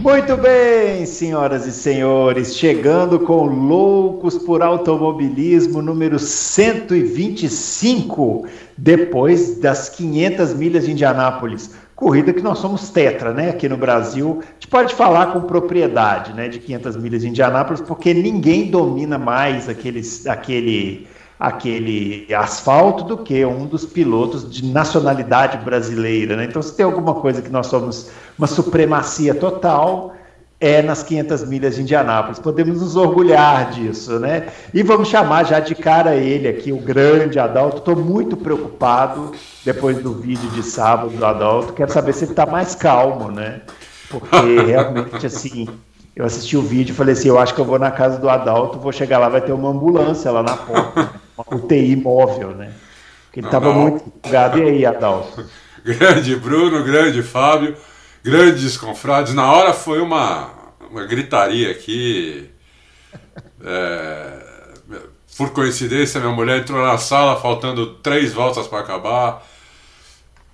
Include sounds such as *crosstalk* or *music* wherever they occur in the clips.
Muito bem, senhoras e senhores, chegando com Loucos por Automobilismo número 125, depois das 500 milhas de Indianápolis. Corrida que nós somos tetra, né? Aqui no Brasil, a gente pode falar com propriedade, né? De 500 milhas de Indianápolis, porque ninguém domina mais aqueles, aquele aquele asfalto do que um dos pilotos de nacionalidade brasileira. Né? Então, se tem alguma coisa que nós somos uma supremacia total, é nas 500 milhas de Indianápolis. Podemos nos orgulhar disso, né? E vamos chamar já de cara ele aqui, o grande Adalto. Estou muito preocupado depois do vídeo de sábado do Adalto. Quero saber se ele está mais calmo, né? Porque *laughs* realmente, assim, eu assisti o vídeo e falei assim: eu acho que eu vou na casa do Adalto, vou chegar lá, vai ter uma ambulância lá na porta uma UTI móvel, né? Porque ele estava muito empolgado. E aí, Adalto? *laughs* Grande Bruno, grande Fábio, grandes confrades. Na hora foi uma, uma gritaria aqui. É, por coincidência, minha mulher entrou na sala faltando três voltas para acabar.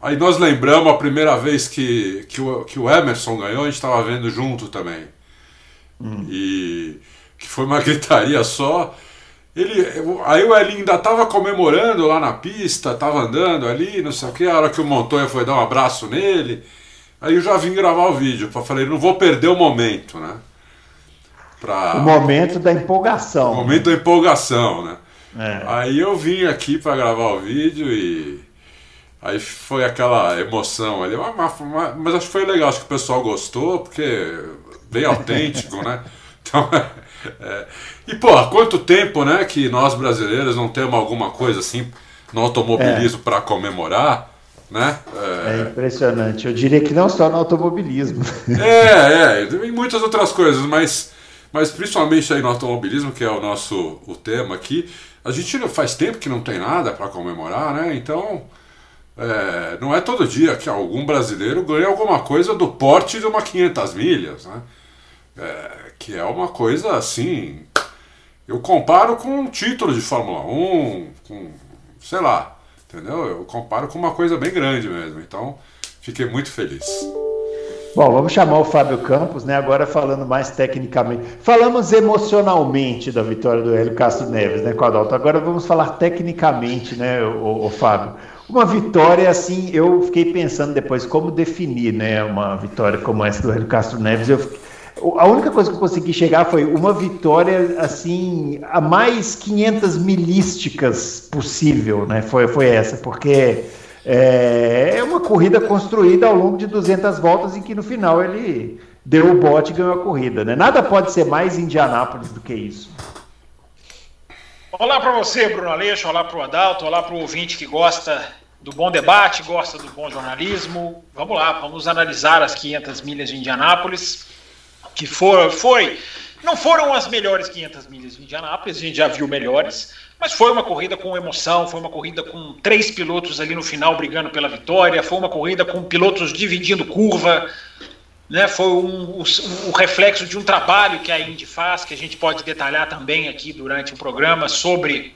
Aí nós lembramos a primeira vez que, que, o, que o Emerson ganhou, a gente estava vendo junto também. Hum. E que foi uma *laughs* gritaria só. Ele, aí o Elinho ainda estava comemorando lá na pista, estava andando ali, não sei o que. A hora que o Montoya foi dar um abraço nele, aí eu já vim gravar o vídeo. Falei, não vou perder o momento, né? Pra... O momento da empolgação. O momento da empolgação, né? É. Aí eu vim aqui para gravar o vídeo e aí foi aquela emoção ali. Mas, acho que foi legal, acho que o pessoal gostou, porque bem autêntico, né? *laughs* Então, é, e, pô, há quanto tempo, né, que nós brasileiros não temos alguma coisa assim no automobilismo é. para comemorar, né? É... é... impressionante. Eu diria que não só no automobilismo. É, é, em muitas outras coisas, mas, mas principalmente aí no automobilismo, que é o nosso o tema aqui, a gente faz tempo que não tem nada para comemorar, né? Então, é, não é todo dia que algum brasileiro ganha alguma coisa do porte de uma 500 milhas, né? É, que é uma coisa assim eu comparo com um título de Fórmula 1, com, sei lá, entendeu? Eu comparo com uma coisa bem grande mesmo. Então, fiquei muito feliz. Bom, vamos chamar o Fábio Campos, né? Agora falando mais tecnicamente. Falamos emocionalmente da vitória do Hélio Castro Neves, né, Adalto? Agora vamos falar tecnicamente, né, o, o Fábio? Uma vitória, assim, eu fiquei pensando depois como definir, né, uma vitória como essa do Hélio Castro Neves. Eu a única coisa que eu consegui chegar foi uma vitória assim a mais 500 milísticas possível, né? Foi, foi essa, porque é, é uma corrida construída ao longo de 200 voltas em que no final ele deu o bote e ganhou a corrida, né? Nada pode ser mais Indianápolis do que isso. Olá para você, Bruno Aleixo, olá para o Adalto, olá para o ouvinte que gosta do bom debate, gosta do bom jornalismo. Vamos lá, vamos analisar as 500 milhas de Indianápolis que for, foi. Não foram as melhores 500 milhas de Indianápolis, a gente já viu melhores, mas foi uma corrida com emoção, foi uma corrida com três pilotos ali no final brigando pela vitória, foi uma corrida com pilotos dividindo curva, né? Foi um, um reflexo de um trabalho que a Indy faz, que a gente pode detalhar também aqui durante o programa sobre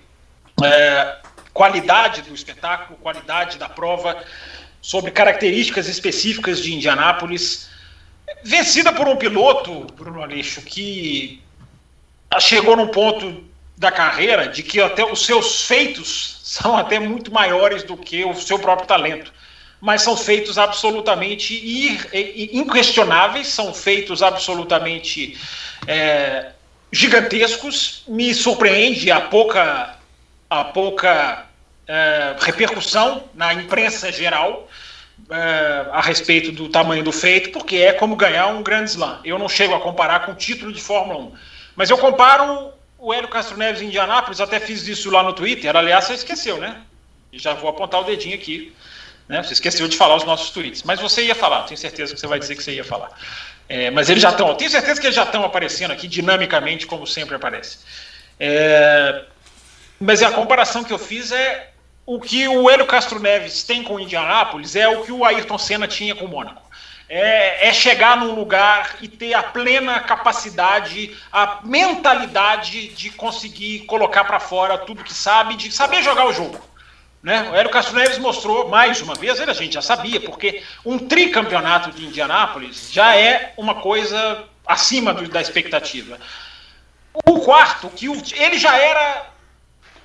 é, qualidade do espetáculo, qualidade da prova, sobre características específicas de Indianápolis vencida por um piloto, Bruno Aleixo, que chegou num ponto da carreira de que até os seus feitos são até muito maiores do que o seu próprio talento. Mas são feitos absolutamente inquestionáveis, são feitos absolutamente é, gigantescos. Me surpreende a pouca, a pouca é, repercussão na imprensa geral é, a respeito do tamanho do feito, porque é como ganhar um grande slam. Eu não chego a comparar com o título de Fórmula 1. Mas eu comparo o Hélio Castro Neves em Indianápolis, até fiz isso lá no Twitter. Aliás, você esqueceu, né? E já vou apontar o dedinho aqui. Né? Você esqueceu de falar os nossos tweets. Mas você ia falar, tenho certeza que você vai dizer que você ia falar. É, mas eles já estão, tenho certeza que eles já estão aparecendo aqui dinamicamente, como sempre aparece. É, mas a comparação que eu fiz é o que o Hélio Castro Neves tem com Indianápolis é o que o Ayrton Senna tinha com o Mônaco. É, é, chegar num lugar e ter a plena capacidade, a mentalidade de conseguir colocar para fora tudo que sabe, de saber jogar o jogo. Né? O Hélio Castro Neves mostrou mais uma vez, a gente já sabia, porque um tricampeonato de Indianápolis já é uma coisa acima do, da expectativa. O quarto, que o, ele já era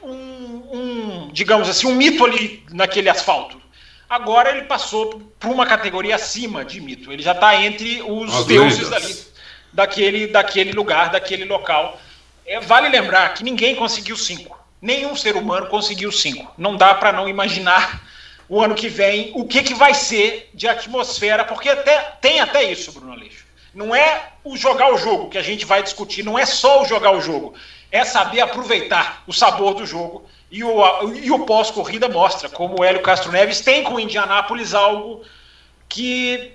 um, um, digamos assim, um mito ali naquele asfalto. Agora ele passou para uma categoria acima de mito. Ele já está entre os As deuses dali, daquele, daquele lugar, daquele local. É, vale lembrar que ninguém conseguiu cinco. Nenhum ser humano conseguiu cinco. Não dá para não imaginar o ano que vem o que, que vai ser de atmosfera, porque até, tem até isso, Bruno Aleixo. Não é o jogar o jogo que a gente vai discutir, não é só o jogar o jogo, é saber aproveitar o sabor do jogo. E o, e o pós-corrida mostra como o Hélio Castro Neves tem com o Indianápolis algo que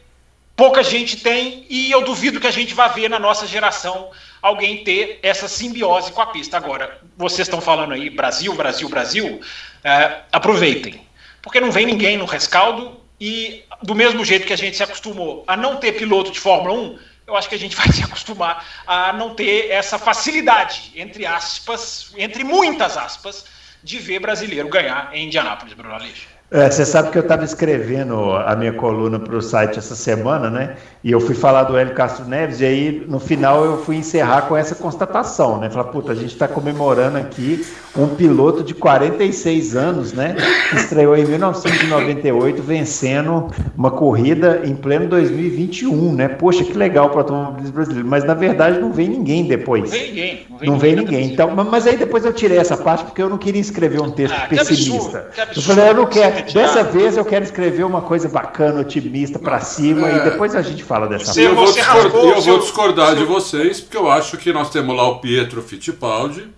pouca gente tem e eu duvido que a gente vá ver na nossa geração alguém ter essa simbiose com a pista. Agora, vocês estão falando aí Brasil, Brasil, Brasil, é, aproveitem, porque não vem ninguém no rescaldo e do mesmo jeito que a gente se acostumou a não ter piloto de Fórmula 1, eu acho que a gente vai *laughs* se acostumar a não ter essa facilidade, entre aspas, entre muitas aspas, de ver brasileiro ganhar em Indianápolis, Bruno Aleixo. É, você sabe que eu estava escrevendo a minha coluna para o site essa semana, né? E eu fui falar do Hélio Castro Neves, e aí no final eu fui encerrar com essa constatação, né? Falar, puta, a gente está comemorando aqui um piloto de 46 anos, né? Que estreou em 1998, vencendo uma corrida em pleno 2021, né? Poxa, que legal para o automobilismo brasileiro. Mas na verdade não vem ninguém depois. Não vem ninguém. Não vem, não vem ninguém. ninguém. Então, mas aí depois eu tirei essa parte porque eu não queria escrever um texto ah, pessimista. Que absurdo, que absurdo, eu falei, eu não quero Dessa vez eu quero escrever uma coisa bacana, otimista, para cima, é. e depois a gente fala dessa coisa. Eu, vou discordar, eu vou discordar de vocês, porque eu acho que nós temos lá o Pietro Fittipaldi,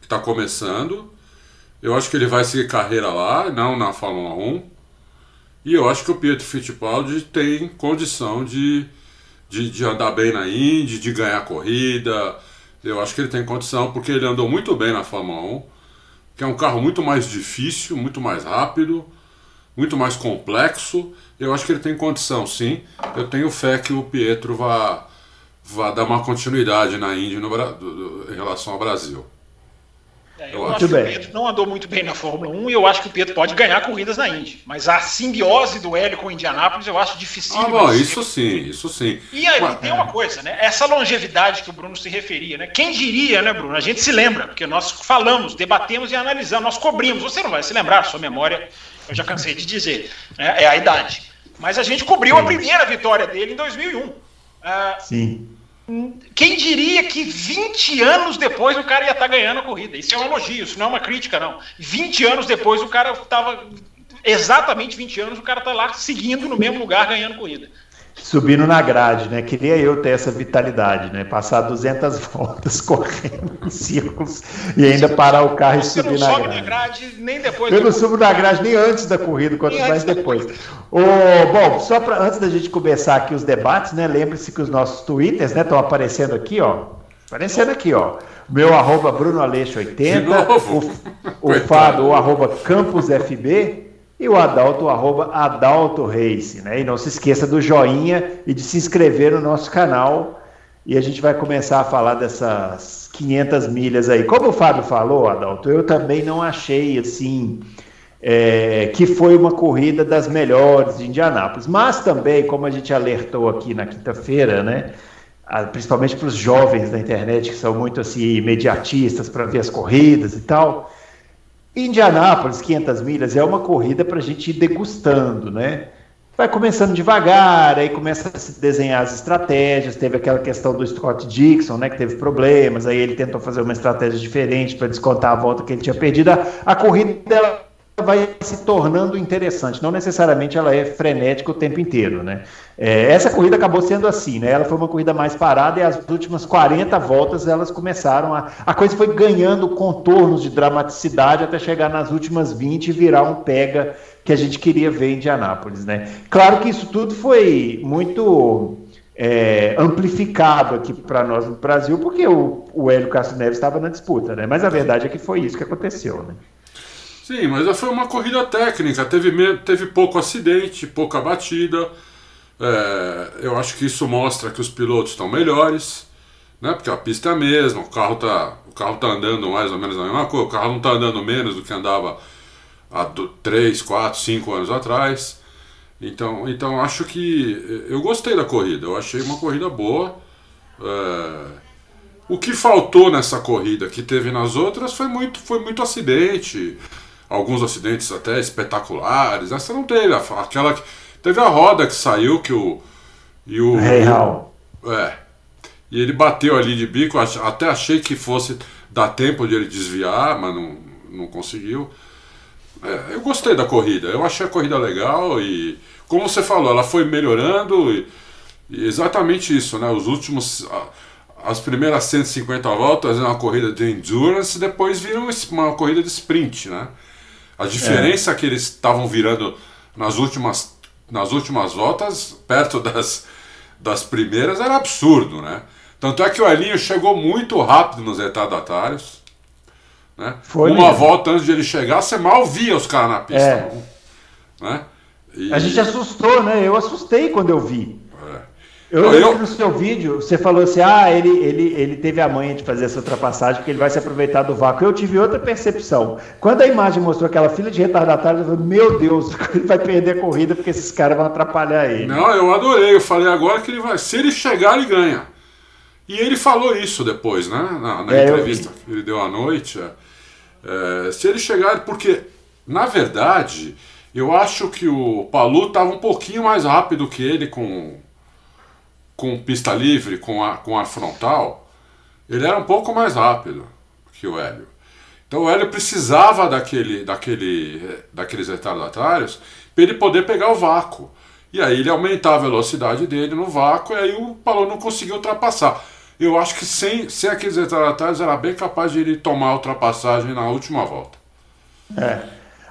que está começando. Eu acho que ele vai seguir carreira lá, não na Fórmula 1. E eu acho que o Pietro Fittipaldi tem condição de, de, de andar bem na Indy, de ganhar corrida. Eu acho que ele tem condição, porque ele andou muito bem na Fórmula 1 que é um carro muito mais difícil, muito mais rápido, muito mais complexo. Eu acho que ele tem condição, sim. Eu tenho fé que o Pietro vá, vá dar uma continuidade na Indy no, do, em relação ao Brasil. É, eu, eu acho que o Pedro não andou muito bem na Fórmula 1 e eu acho que o Pedro pode ganhar corridas na Indy. Mas a simbiose do Hélio com o Indianápolis eu acho difícil. Ah, bom, isso sim, isso sim. E aí Mas, tem uma coisa, né? Essa longevidade que o Bruno se referia, né? Quem diria, né, Bruno? A gente se lembra, porque nós falamos, debatemos e analisamos, nós cobrimos. Você não vai se lembrar, sua memória, eu já cansei de dizer, né? é a idade. Mas a gente cobriu sim. a primeira vitória dele em 2001. Ah, sim. Quem diria que 20 anos depois o cara ia estar tá ganhando a corrida? Isso é um elogio, isso não é uma crítica, não. 20 anos depois o cara estava. Exatamente 20 anos o cara está lá seguindo no mesmo lugar ganhando corrida subindo na grade, né? Queria eu ter essa vitalidade, né? Passar 200 *laughs* voltas correndo em círculos e ainda parar o carro Você e subir na grade. na grade. nem depois. Eu não subo na grade nem antes da corrida, quanto nem mais depois. O, bom, só para antes da gente começar aqui os debates, né? Lembre-se que os nossos twitters, né, estão aparecendo aqui, ó. Aparecendo aqui, ó. Meu arroba Bruno Aleixo 80, o, o Fábio, o arroba Campos FB e o Adalto, arroba Adalto Race, né? E não se esqueça do joinha e de se inscrever no nosso canal. E a gente vai começar a falar dessas 500 milhas aí. Como o Fábio falou, Adalto, eu também não achei assim é, que foi uma corrida das melhores de Indianápolis. Mas também, como a gente alertou aqui na quinta-feira, né? Principalmente para os jovens da internet que são muito assim imediatistas para ver as corridas e tal. Indianápolis, 500 milhas, é uma corrida para a gente ir degustando, né? Vai começando devagar, aí começa a se desenhar as estratégias. Teve aquela questão do Scott Dixon, né, que teve problemas, aí ele tentou fazer uma estratégia diferente para descontar a volta que ele tinha perdido. A, a corrida vai se tornando interessante. Não necessariamente ela é frenética o tempo inteiro, né? É, essa corrida acabou sendo assim, né? Ela foi uma corrida mais parada e as últimas 40 voltas elas começaram a. A coisa foi ganhando contornos de dramaticidade até chegar nas últimas 20 e virar um pega que a gente queria ver em Indianápolis, né? Claro que isso tudo foi muito. É, amplificado aqui para nós no Brasil, porque o, o Hélio Castro Neves estava na disputa, né? Mas a verdade é que foi isso que aconteceu, né? Sim, mas foi uma corrida técnica, teve, teve pouco acidente, pouca batida. É, eu acho que isso mostra que os pilotos estão melhores, né? Porque a pista é a mesma, o carro está o carro tá andando mais ou menos a mesma coisa, o carro não está andando menos do que andava há 3, 4, 5 anos atrás. Então, então acho que eu gostei da corrida, eu achei uma corrida boa. É, o que faltou nessa corrida que teve nas outras foi muito, foi muito acidente, alguns acidentes até espetaculares. Essa não teve, aquela teve a roda que saiu que o e o Real. É. E ele bateu ali de bico, até achei que fosse dar tempo de ele desviar, mas não, não conseguiu. É, eu gostei da corrida, eu achei a corrida legal e, como você falou, ela foi melhorando e, e exatamente isso, né? Os últimos. As primeiras 150 voltas é uma corrida de endurance, depois viram uma corrida de sprint, né? A diferença é. que eles estavam virando nas últimas, nas últimas voltas, perto das, das primeiras, era absurdo, né? Tanto é que o Elinho chegou muito rápido nos retardatários. Né? Foi Uma mesmo. volta antes de ele chegar, você mal via os caras na pista. É. Né? E... A gente assustou, né? Eu assustei quando eu vi. Eu lembro eu... no seu vídeo, você falou assim: ah, ele, ele, ele teve a manha de fazer essa ultrapassagem porque ele vai se aproveitar do vácuo. Eu tive outra percepção. Quando a imagem mostrou aquela fila de retardatários, eu falei: meu Deus, *laughs* ele vai perder a corrida porque esses caras vão atrapalhar ele. Não, eu adorei. Eu falei agora que ele vai. Se ele chegar, ele ganha. E ele falou isso depois, né? Na, na é, entrevista que ele deu à noite. É, se ele chegar, porque, na verdade, eu acho que o Palu estava um pouquinho mais rápido que ele com com pista livre, com ar, com ar frontal, ele era um pouco mais rápido que o Hélio. Então o Hélio precisava daquele, daquele, daqueles retardatários para ele poder pegar o vácuo. E aí ele aumentar a velocidade dele no vácuo e aí o Palou não conseguiu ultrapassar. Eu acho que sem, sem aqueles retardatários era bem capaz de ele tomar a ultrapassagem na última volta. É.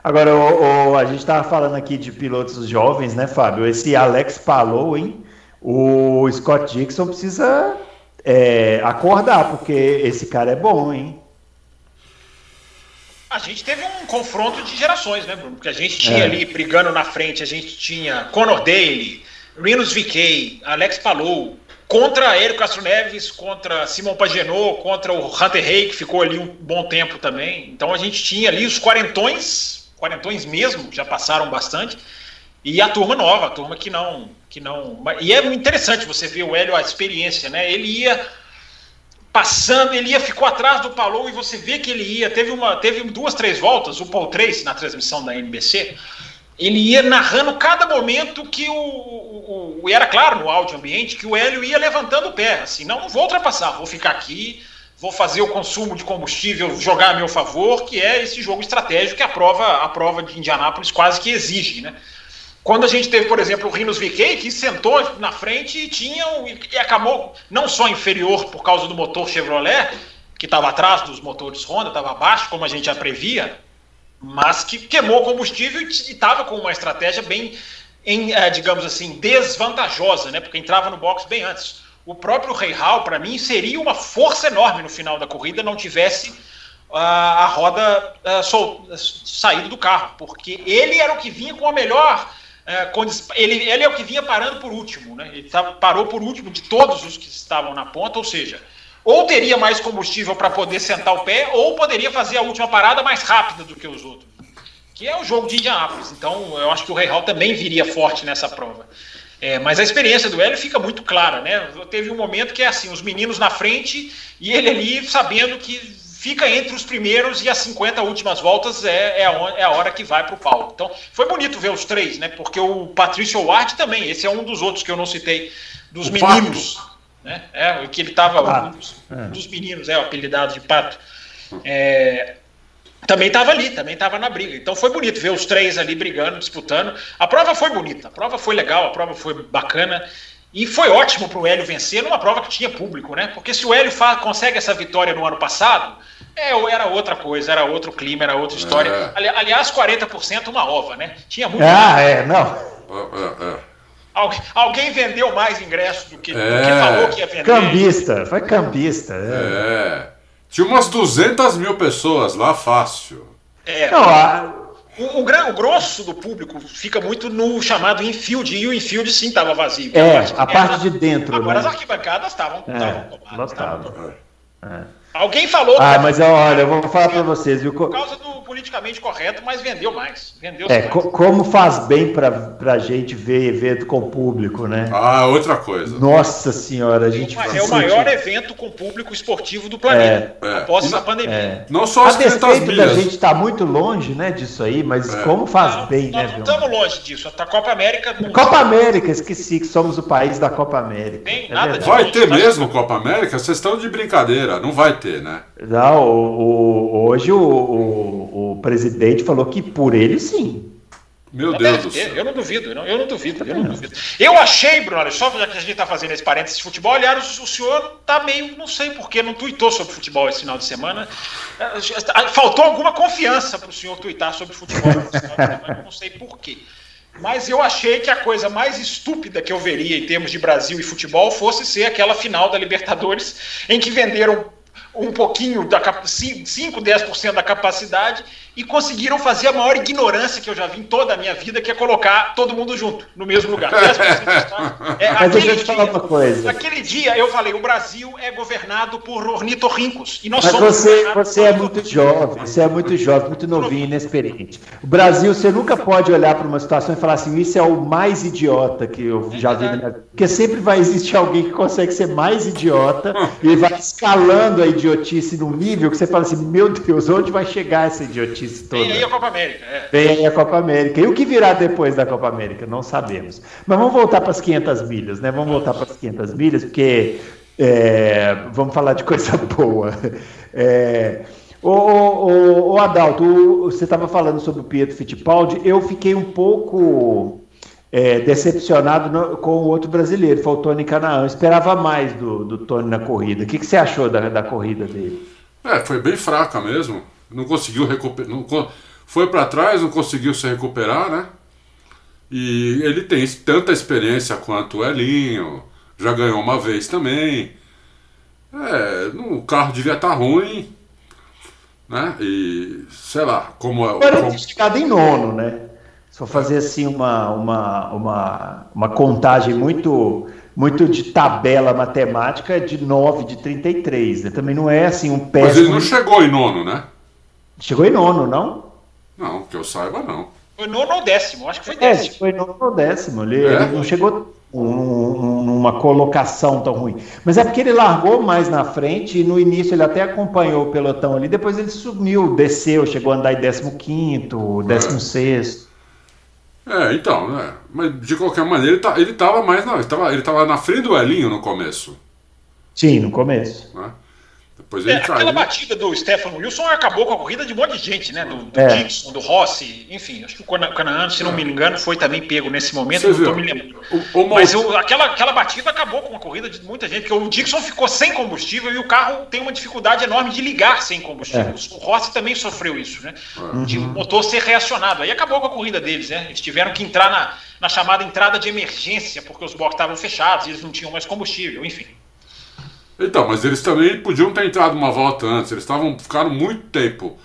Agora, o, o a gente estava falando aqui de pilotos jovens, né, Fábio? Esse Alex Palou, hein? O Scott Dixon precisa é, acordar, porque esse cara é bom, hein? A gente teve um confronto de gerações, né, Bruno? Porque a gente tinha é. ali brigando na frente, a gente tinha Conor Daly, Rinus VK, Alex Palou, contra Érico Castro Neves, contra Simon Pagenot, contra o Hunter Hay, que ficou ali um bom tempo também. Então a gente tinha ali os quarentões, quarentões mesmo, já passaram bastante, e a turma nova, a turma que não que não. E é interessante você ver o Hélio, a experiência, né? Ele ia passando, ele ia, ficou atrás do Palou e você vê que ele ia. Teve, uma, teve duas, três voltas, o Paul Trace na transmissão da NBC. Ele ia narrando cada momento que o, o, o, Era claro no áudio ambiente que o Hélio ia levantando o pé. Assim, não, não vou ultrapassar, vou ficar aqui, vou fazer o consumo de combustível jogar a meu favor, que é esse jogo estratégico que a prova, a prova de Indianápolis quase que exige, né? Quando a gente teve, por exemplo, o Rinos VK, que sentou na frente e tinha e acabou não só inferior por causa do motor Chevrolet, que estava atrás dos motores Honda, estava abaixo, como a gente já previa, mas que queimou combustível e estava com uma estratégia bem, em, é, digamos assim, desvantajosa, né? Porque entrava no box bem antes. O próprio Rei Hall, para mim, seria uma força enorme no final da corrida, não tivesse uh, a roda uh, saído do carro, porque ele era o que vinha com a melhor é, ele, ele é o que vinha parando por último, né? Ele tava, parou por último de todos os que estavam na ponta, ou seja, ou teria mais combustível para poder sentar o pé, ou poderia fazer a última parada mais rápida do que os outros. Que é o jogo de Indianápolis. Então, eu acho que o Rei Hall também viria forte nessa prova. É, mas a experiência do Hélio fica muito clara, né? Teve um momento que é assim, os meninos na frente e ele ali sabendo que fica entre os primeiros e as 50 últimas voltas é, é, a, é a hora que vai para o pau. Então, foi bonito ver os três, né? Porque o Patrício Ward também, esse é um dos outros que eu não citei, dos o meninos. Pato. Né? É, que ele estava. Um dos, é. dos, meninos, é, o apelidado de Pato. É, também estava ali, também estava na briga. Então foi bonito ver os três ali brigando, disputando. A prova foi bonita, a prova foi legal, a prova foi bacana. E foi ótimo para o Hélio vencer numa prova que tinha público, né? Porque se o Hélio consegue essa vitória no ano passado, é, era outra coisa, era outro clima, era outra história. É. Ali, aliás, 40% uma ova, né? Tinha muito. Ah, é, não. É, é, Algu alguém vendeu mais ingressos do que, do que é. falou que ia vender. Cambista, foi cambista. É. Tinha umas 200 mil pessoas lá, fácil. É. Não, a... o, o, o, grosso do público fica muito no chamado infield, e o infield sim estava vazio. É, a parte, a parte de dentro. Agora né? as arquibancadas estavam. É, estavam. É. Alguém falou. Ah, mas olha, eu vou falar para vocês, viu? Por causa do politicamente correto, mas vendeu mais. Vendeu é, co como faz bem para a gente ver evento com público, né? Ah, outra coisa. Nossa senhora, a gente. É, é o maior evento com público esportivo do planeta, é, após essa pandemia. É. Não só as a despeito da gente está muito longe, né, disso aí, mas é. como faz não, bem, nós né? Não estamos longe disso. A Copa América. Copa América, esqueci que somos o país da Copa América. Tem é nada vai ter mesmo Copa América? Vocês estão de brincadeira, não vai ter, né? Não, o, o, hoje o, o, o, presidente falou que por ele sim. Meu Deus do céu. Eu não duvido, eu não, eu não duvido, eu não duvido. Eu achei, Bruno, só já que a gente está fazendo esse parênteses de futebol, aliás, o senhor está meio, não sei porquê, não tuitou sobre futebol esse final de semana. É, faltou alguma confiança para o senhor tuitar sobre futebol esse final de semana, não sei porquê. Mas eu achei que a coisa mais estúpida que eu veria em termos de Brasil e futebol fosse ser aquela final da Libertadores, em que venderam um pouquinho, da 5, 10% da capacidade e conseguiram fazer a maior ignorância que eu já vi em toda a minha vida, que é colocar todo mundo junto, no mesmo lugar. é, Mas deixa eu te falar uma coisa. Naquele dia eu falei, o Brasil é governado por ornitorrincos. E nós Mas somos você, você é muito jovem, você é muito jovem, muito novinho, inexperiente. O Brasil, você nunca pode olhar para uma situação e falar assim, isso é o mais idiota que eu já vi na minha vida. Porque sempre vai existir alguém que consegue ser mais idiota e vai escalando a idiotice num nível que você fala assim, meu Deus, onde vai chegar essa idiotice? toda. Vem aí a Copa América. É. Vem aí a Copa América. E o que virá depois da Copa América? Não sabemos. Mas vamos voltar para as 500 milhas, né? Vamos voltar para as 500 milhas, porque é, vamos falar de coisa *laughs* boa. É, Adalto, você estava falando sobre o Pietro Fittipaldi. Eu fiquei um pouco é, decepcionado no, com o outro brasileiro, foi o Tony Canaan. Eu esperava mais do, do Tony na corrida. O que, que você achou da, da corrida dele? É, foi bem fraca mesmo não conseguiu recuperar. foi para trás, não conseguiu se recuperar, né? E ele tem tanta experiência quanto o Elinho, já ganhou uma vez também. É, o carro devia estar tá ruim, né? E sei lá, como é. Agora como... chegado em nono, né? Se for fazer assim uma, uma, uma, uma contagem muito muito de tabela matemática, é de 9 de 33, né? Também não é assim um péssimo. Mas ele não chegou em nono, né? Chegou em nono, não? Não, que eu saiba, não. Foi nono ou décimo, acho que foi é, décimo. É, foi nono ou décimo. Ele, é? ele não chegou numa colocação tão ruim. Mas é porque ele largou mais na frente e no início ele até acompanhou o pelotão ali, depois ele sumiu, desceu, chegou a andar em 15, 16. É. então, né? Mas de qualquer maneira ele, tá, ele tava mais na. Ele tava, ele tava na frente do Elinho no começo. Sim, no começo. Né? Depois ele é, caiu. Aquela batida do Stefano Wilson acabou com a corrida de um monte de gente, né? Do, do é. Dixon, do Rossi, enfim. Acho que o Canaã, se não me engano, foi também pego nesse momento. Você não me lembrando. O, o Mas o, aquela, aquela batida acabou com a corrida de muita gente, porque o Dixon ficou sem combustível e o carro tem uma dificuldade enorme de ligar sem combustível. É. O Rossi também sofreu isso, né? Uhum. De o motor ser reacionado. Aí acabou com a corrida deles, né? Eles tiveram que entrar na, na chamada entrada de emergência, porque os boxes estavam fechados e eles não tinham mais combustível, enfim. Então, mas eles também podiam ter entrado uma volta antes. Eles estavam ficaram muito tempo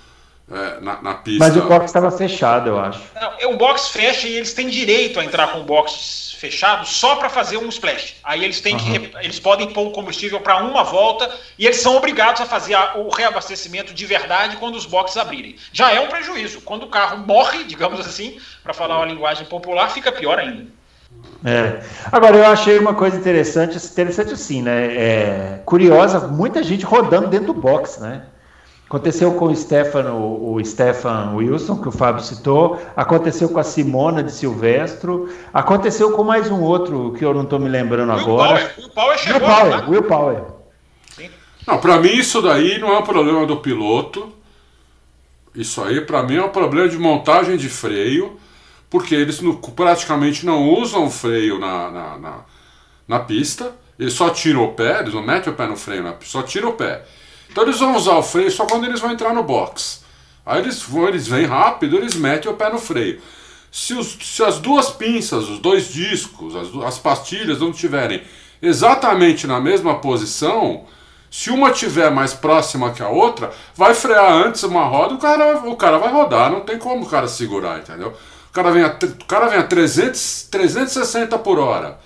é, na, na, pista. Mas o box estava fechado, eu acho. Não, é, o box fecha e eles têm direito a entrar com o box fechado só para fazer um splash. Aí eles têm uhum. que eles podem pôr o combustível para uma volta e eles são obrigados a fazer a, o reabastecimento de verdade quando os boxes abrirem. Já é um prejuízo. Quando o carro morre, digamos assim, para falar uma linguagem popular, fica pior ainda. É. Agora, eu achei uma coisa interessante, interessante assim, né? É, curiosa, muita gente rodando dentro do box, né? Aconteceu com o Stefan, o, o Stefan Wilson, que o Fábio citou, aconteceu com a Simona de Silvestro, aconteceu com mais um outro que eu não estou me lembrando Will agora. Power. Will Power chegou, Will Power, né? Will Power. Sim. Não, para mim isso daí não é um problema do piloto. Isso aí para mim é um problema de montagem de freio porque eles no, praticamente não usam freio na, na, na, na, pista, eles só tiram o pé, eles não metem o pé no freio, só tiram o pé. Então eles vão usar o freio só quando eles vão entrar no box. Aí eles vão, eles vêm rápido, eles metem o pé no freio. Se, os, se as duas pinças, os dois discos, as, as pastilhas não estiverem exatamente na mesma posição, Se uma tiver mais próxima que a outra, vai frear antes uma roda, o cara, o cara vai rodar, não tem como o cara segurar, entendeu? O cara vem a, o cara vem a 300, 360 por hora.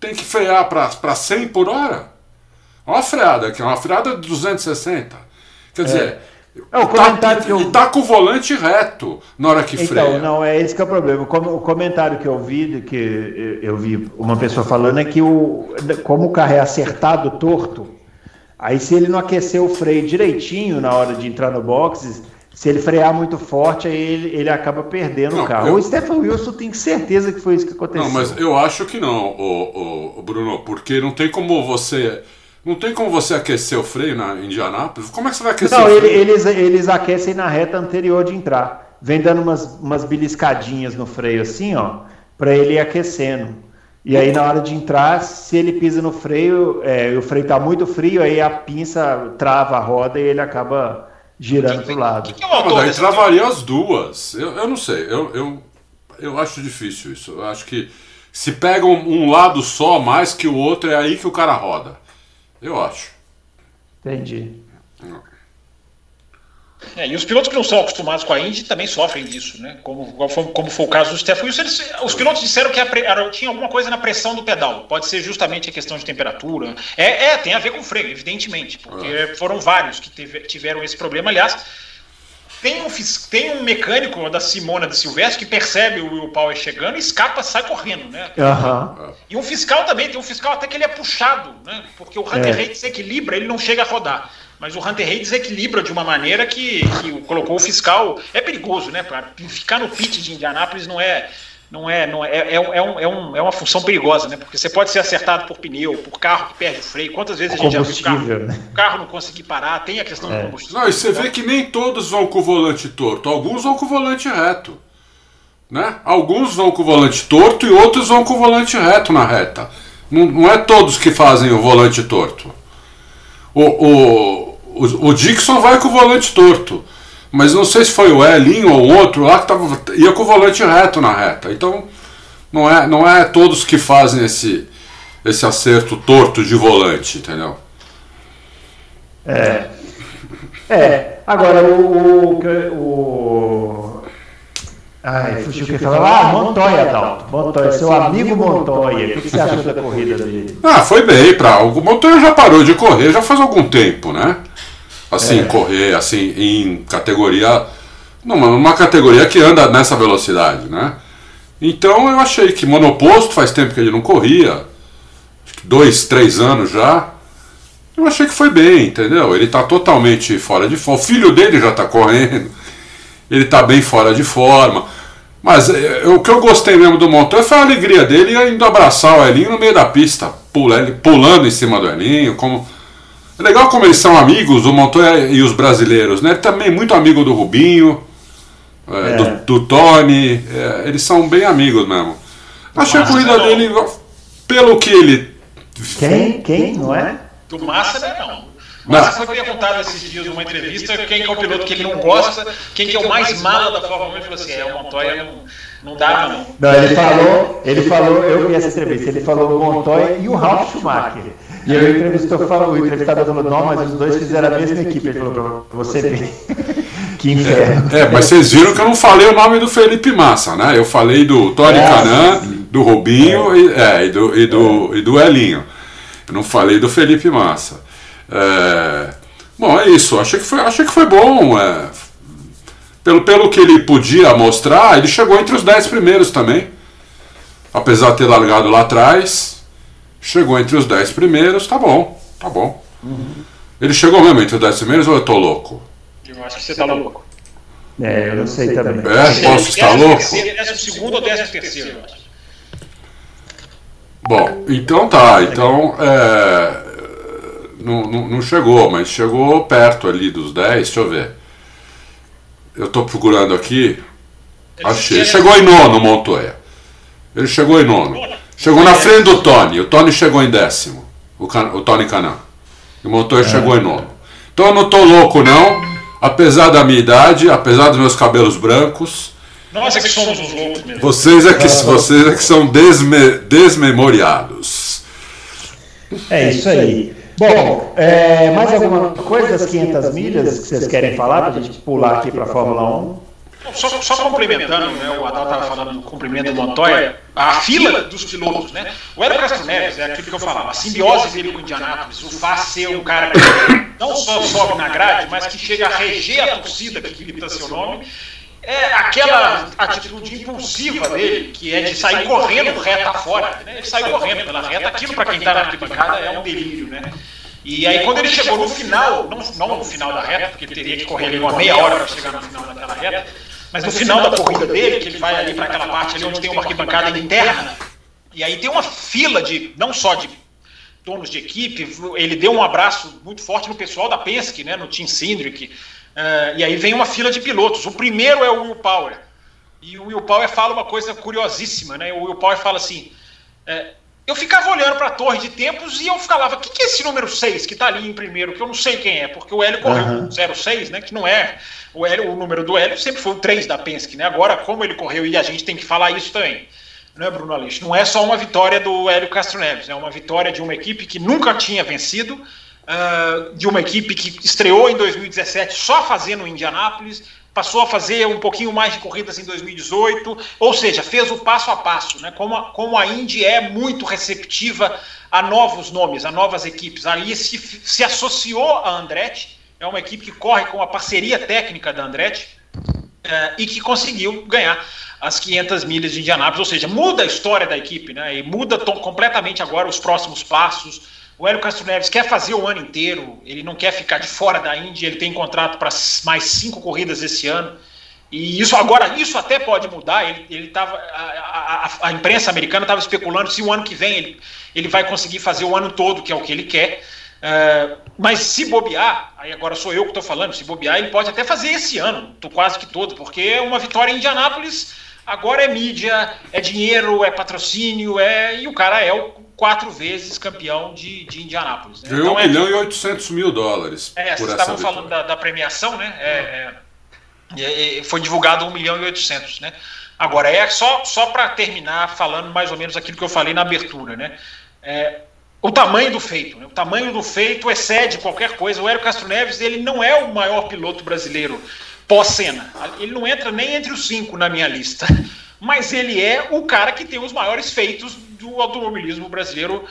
Tem que frear para 100 por hora? Uma freada aqui, uma freada de 260. Quer dizer, É, o comentário que eu- e tá com o volante reto na hora que Então, freia. não, é esse que é o problema. O com- O comentário que eu vi, que eu vi uma pessoa falando, é que o, como o carro é acertado, torto, aí se ele não aquecer o freio direitinho na hora de entrar no box, se ele frear muito forte, aí ele, ele acaba perdendo Não, o carro. eu- O Stefan Wilson tem certeza que foi isso que aconteceu. Não, mas eu acho que não, o, o, Bruno, porque não tem como você. Não tem como você aquecer o freio na Indianápolis. Como é que você vai aquecer Não, o ele- freio? eles, eles aquecem na reta anterior de entrar. Vem dando umas, umas beliscadinhas no freio assim, ó, para ele ir aquecendo. E aí na hora de entrar, se ele pisa no freio, é, e o freio tá muito frio, aí a pinça trava a roda e ele acaba girando pro lado. Quem que é o Não, autor travaria as duas. Eu, eu não sei, eu, eu, eu acho difícil isso. Eu acho que se pega um, um lado só mais que o outro, é aí que o cara roda. Eu acho. Entendi. É, e os pilotos que não são acostumados com a Indy também sofrem disso, né? Como, como foi- o caso do Stefan Wilson. eles- os pilotos disseram que a tinha alguma coisa na pressão do pedal. Pode ser justamente a questão de temperatura. É, é, tem a ver com o freio, evidentemente, porque foram vários que teve- tiveram esse problema. Aliás, tem um, tem um mecânico da Simona de Silvestre que percebe o Will Power chegando e escapa, sai correndo, né? Aham. E um fiscal também, tem um fiscal até que ele é puxado, né? Porque o Hunter É. Desequilibra, ele não chega a rodar. Mas o Hunter Hay desequilibra de uma maneira que, que colocou o fiscal. É perigoso, né? Pra ficar no pit de Indianápolis não é. Não é, não é, é, é, um- é, um- é uma função perigosa, né? Porque você pode ser acertado por pneu, por carro que perde o freio. Quantas vezes a gente já viu o carro, né? o carro não conseguir parar? Tem a questão É. do combustível. Não, e você vê que nem todos vão com o volante torto. Alguns vão com o volante reto. Né? Alguns vão com o volante torto e outros vão com o volante reto na reta. Não, não é todos que fazem o volante torto. O, o, o, o Dixon vai com o volante torto. Mas não sei se foi o Elinho ou outro lá que tava, ia com o volante reto na reta. Então não é, não é todos que fazem esse, esse acerto torto de volante, entendeu? É, agora o. o, o ai, fugiu o que falar. Ah, Montoya, Dalton. Montoya, seu amigo Montoya. O que você achou da corrida dele? Ah, foi bem para o Montoya já parou de correr já faz algum tempo, né? Assim, É. correr assim em categoria numa, numa categoria que anda nessa velocidade, né? Então eu achei que monoposto faz tempo que ele não corria, acho que dois, três anos já. Eu achei que foi bem, entendeu? Ele tá totalmente fora de forma. O filho dele já tá correndo. Ele tá bem fora de forma. Mas é, o que eu gostei mesmo do Montoya foi a alegria dele indo abraçar o Elinho no meio da pista, pulando em cima do Elinho. Como... É legal como eles são amigos, o Montoya e os brasileiros, né? Também é muito amigo do Rubinho, é, É. Do, do Tony, é, eles são bem amigos mesmo. Achei a corrida né, dele, pelo que ele. Quem? Quem? Não é? Do Massa, né? Não. Massa foi perguntado esses dias numa entrevista quem que é o piloto que ele não gosta, quem que é o mais mala da Fórmula 1. Ele falou assim: é, o Montoya não, não dá, não. Não, ele falou, ele falou, eu vi essa entrevista, ele falou o Montoya e o Ralf Schumacher. E aí o entrevistou, falou, o entrevistador falou, não, mas os dois fizeram a mesma equipe. Ele falou, pra você ver. *laughs* que inferno. É, mas vocês viram que eu não falei o nome do Felipe Massa, né? Eu falei do Tony É, Canan, do Rubinho e, é, e, do, e, do, e do Elinho. Eu não falei do Felipe Massa. É, bom, é isso. Achei que foi, achei que foi bom. é. pelo, pelo que ele podia mostrar, ele chegou entre os 10 primeiros também. Apesar de ter largado lá atrás, chegou entre os 10 primeiros, tá bom, tá bom. Ele chegou mesmo entre os 10 primeiros ou eu tô louco? Eu acho que você tá louco. É, eu não sei também. É, posso estar louco? Décimo segundo ou décimo terceiro, eu acho. Bom, então tá, então é, não, não, não chegou, mas chegou perto ali dos 10, deixa eu ver. Eu tô procurando aqui, achei. Chegou em nono, Montoya. Ele chegou em nono. Chegou na frente do Tony, o Tony chegou em décimo, o, Can- o Tony Canan. E o Montoya chegou em nono. Então eu não tô louco não, apesar da minha idade, apesar dos meus cabelos brancos. Nós é que somos os loucos mesmo. Vocês é que, vocês é que são desme- desmemoriados. É isso aí. Bom, é, mais alguma coisa das 500 milhas que vocês querem falar para a gente pular aqui para a Fórmula 1? Só, só, complementando, né, o Adal estava falando do cumprimento do Montoya, a fila dos pilotos, né? O Hélio Castro Neves é aquilo que eu falava, a simbiose dele com o Indianápolis o faz ser um cara que não só sobe na grade, mas que chega a reger a torcida que grita seu nome. É aquela atitude impulsiva dele, que é de sair correndo reta fora. Né? Ele sai correndo pela reta, aquilo para quem está na arquibancada é um delírio, né? E aí, quando ele chegou no final, não, não no final da reta, porque ele teria que correr ali uma meia hora para chegar no final daquela reta, mas no final da corrida dele, que ele vai ali para aquela parte ali onde tem uma arquibancada interna, e aí tem uma fila de, não só de donos de equipe, ele deu um abraço muito forte no pessoal da Penske, né, no Team Cindric, uh, e aí vem uma fila de pilotos. O primeiro é o Will Power, e o Will Power fala uma coisa curiosíssima, né, o Will Power fala assim, uh, eu ficava olhando para a torre de tempos e eu falava, o que, que é esse número 6 que está ali em primeiro, que eu não sei quem é, porque o Hélio correu uhum. 06, né, que não é. O, Hélio, o número do Hélio, sempre foi o 3 da Penske, né, agora como ele correu, e a gente tem que falar isso também, né, Bruno Aleixo, não é só uma vitória do Hélio Castro Neves, é uma vitória de uma equipe que nunca tinha vencido, uh, de uma equipe que estreou em 2017 só fazendo Indianápolis, passou a fazer um pouquinho mais de corridas em 2018, ou seja, fez o passo a passo, né? Como a, como a Indy é muito receptiva a novos nomes, a novas equipes. Ali se, se associou a Andretti, é uma equipe que corre com a parceria técnica da Andretti é, e que conseguiu ganhar as 500 milhas de Indianápolis, ou seja, muda a história da equipe, né? E muda completamente agora os próximos passos o Hélio Castro Neves quer fazer o ano inteiro, ele não quer ficar de fora da Índia, ele tem contrato para mais cinco corridas esse ano. E isso agora, isso até pode mudar. Ele, ele tava, a, a, a imprensa americana estava especulando se o ano que vem ele, ele vai conseguir fazer o ano todo, que é o que ele quer. Uh, mas se bobear, aí agora sou eu que estou falando, se bobear, ele pode até fazer esse ano, quase que todo, porque é uma vitória em Indianápolis agora é mídia, é dinheiro, é patrocínio, é e o cara é o quatro vezes campeão de, de Indianápolis. Né? Ganhou então, 1 é milhão e 800 mil dólares. É, vocês estavam falando da, da, premiação, né? É, é, foi divulgado 1 milhão e 800, né? Agora, é só, só para terminar falando mais ou menos aquilo que eu falei na abertura, né? É, o tamanho do feito, né? o tamanho do feito excede qualquer coisa. O Hélio Castro Neves ele não é o maior piloto brasileiro pós-cena. Ele não entra nem entre os cinco na minha lista. *laughs* Mas ele é o cara que tem os maiores feitos do automobilismo brasileiro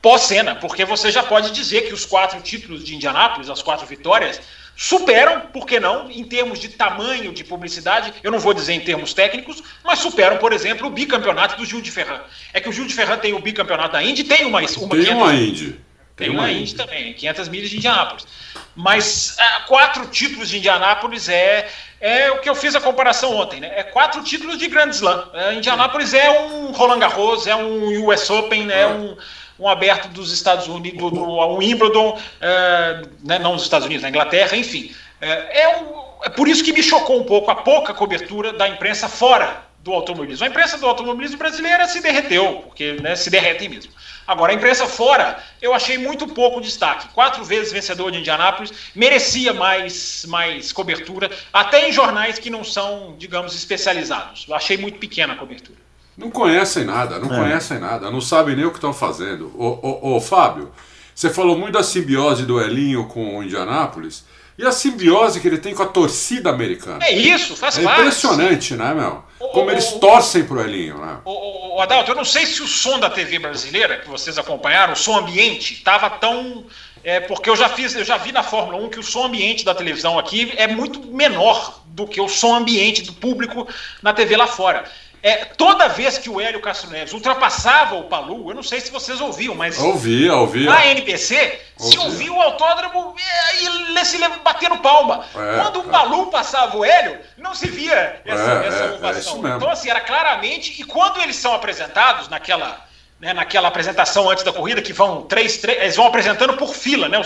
pós-cena, porque você já pode dizer que os quatro títulos de Indianápolis, as quatro vitórias, superam, por que não, em termos de tamanho de publicidade, eu não vou dizer em termos técnicos, mas superam, por exemplo, o bicampeonato do Gil de Ferran. É que o Gil de Ferran tem o bicampeonato da Indy, tem uma, uma tem uma Indy. Tem, uma, uma Indy também, 500 milhas de Indianápolis. Mas uh, quatro títulos de Indianápolis é, é o que eu fiz a comparação ontem, né? É quatro títulos de Grand Slam. Uh, Indianápolis é um Roland Garros, é um US Open, né? é um, um aberto dos Estados Unidos, do, do, um Wimbledon, uh, né? não dos Estados Unidos, na Inglaterra, enfim. é, um, é por isso que me chocou um pouco a pouca cobertura da imprensa fora do automobilismo. A imprensa do automobilismo brasileira se derreteu, porque né, se derretem mesmo. Agora, a imprensa fora, eu achei muito pouco destaque. Quatro vezes vencedor de Indianápolis, merecia mais, mais cobertura, até em jornais que não são, digamos, especializados. Eu achei muito pequena a cobertura. Não conhecem nada, não é. conhecem nada, não sabem nem o que estão fazendo. Ô, ô, ô, Fábio, você falou muito da simbiose do Elinho com o Indianápolis. E a simbiose que ele tem com a torcida americana. É isso, faz é parte. É impressionante, né, meu? Como eles torcem pro Elinho, né? O, Adalto, eu não sei se o som da TV brasileira, que vocês acompanharam, o som ambiente, estava tão. É, porque eu já fiz, eu já vi na Fórmula 1 que o som ambiente da televisão aqui é muito menor do que o som ambiente do público na TV lá fora. É, toda vez que o Hélio Castro Neves ultrapassava o Palu, eu não sei se vocês ouviam, mas. Ouvia, ouvia. Na NPC, ouvia. se ouvia o autódromo e, e se batendo palma. É, Quando o é. Palu passava o Hélio, não se via essa, é, essa é, é ovação. então, assim, era claramente. E quando eles são apresentados naquela. Né, naquela apresentação antes da corrida, que vão três, três, eles vão apresentando por fila, né?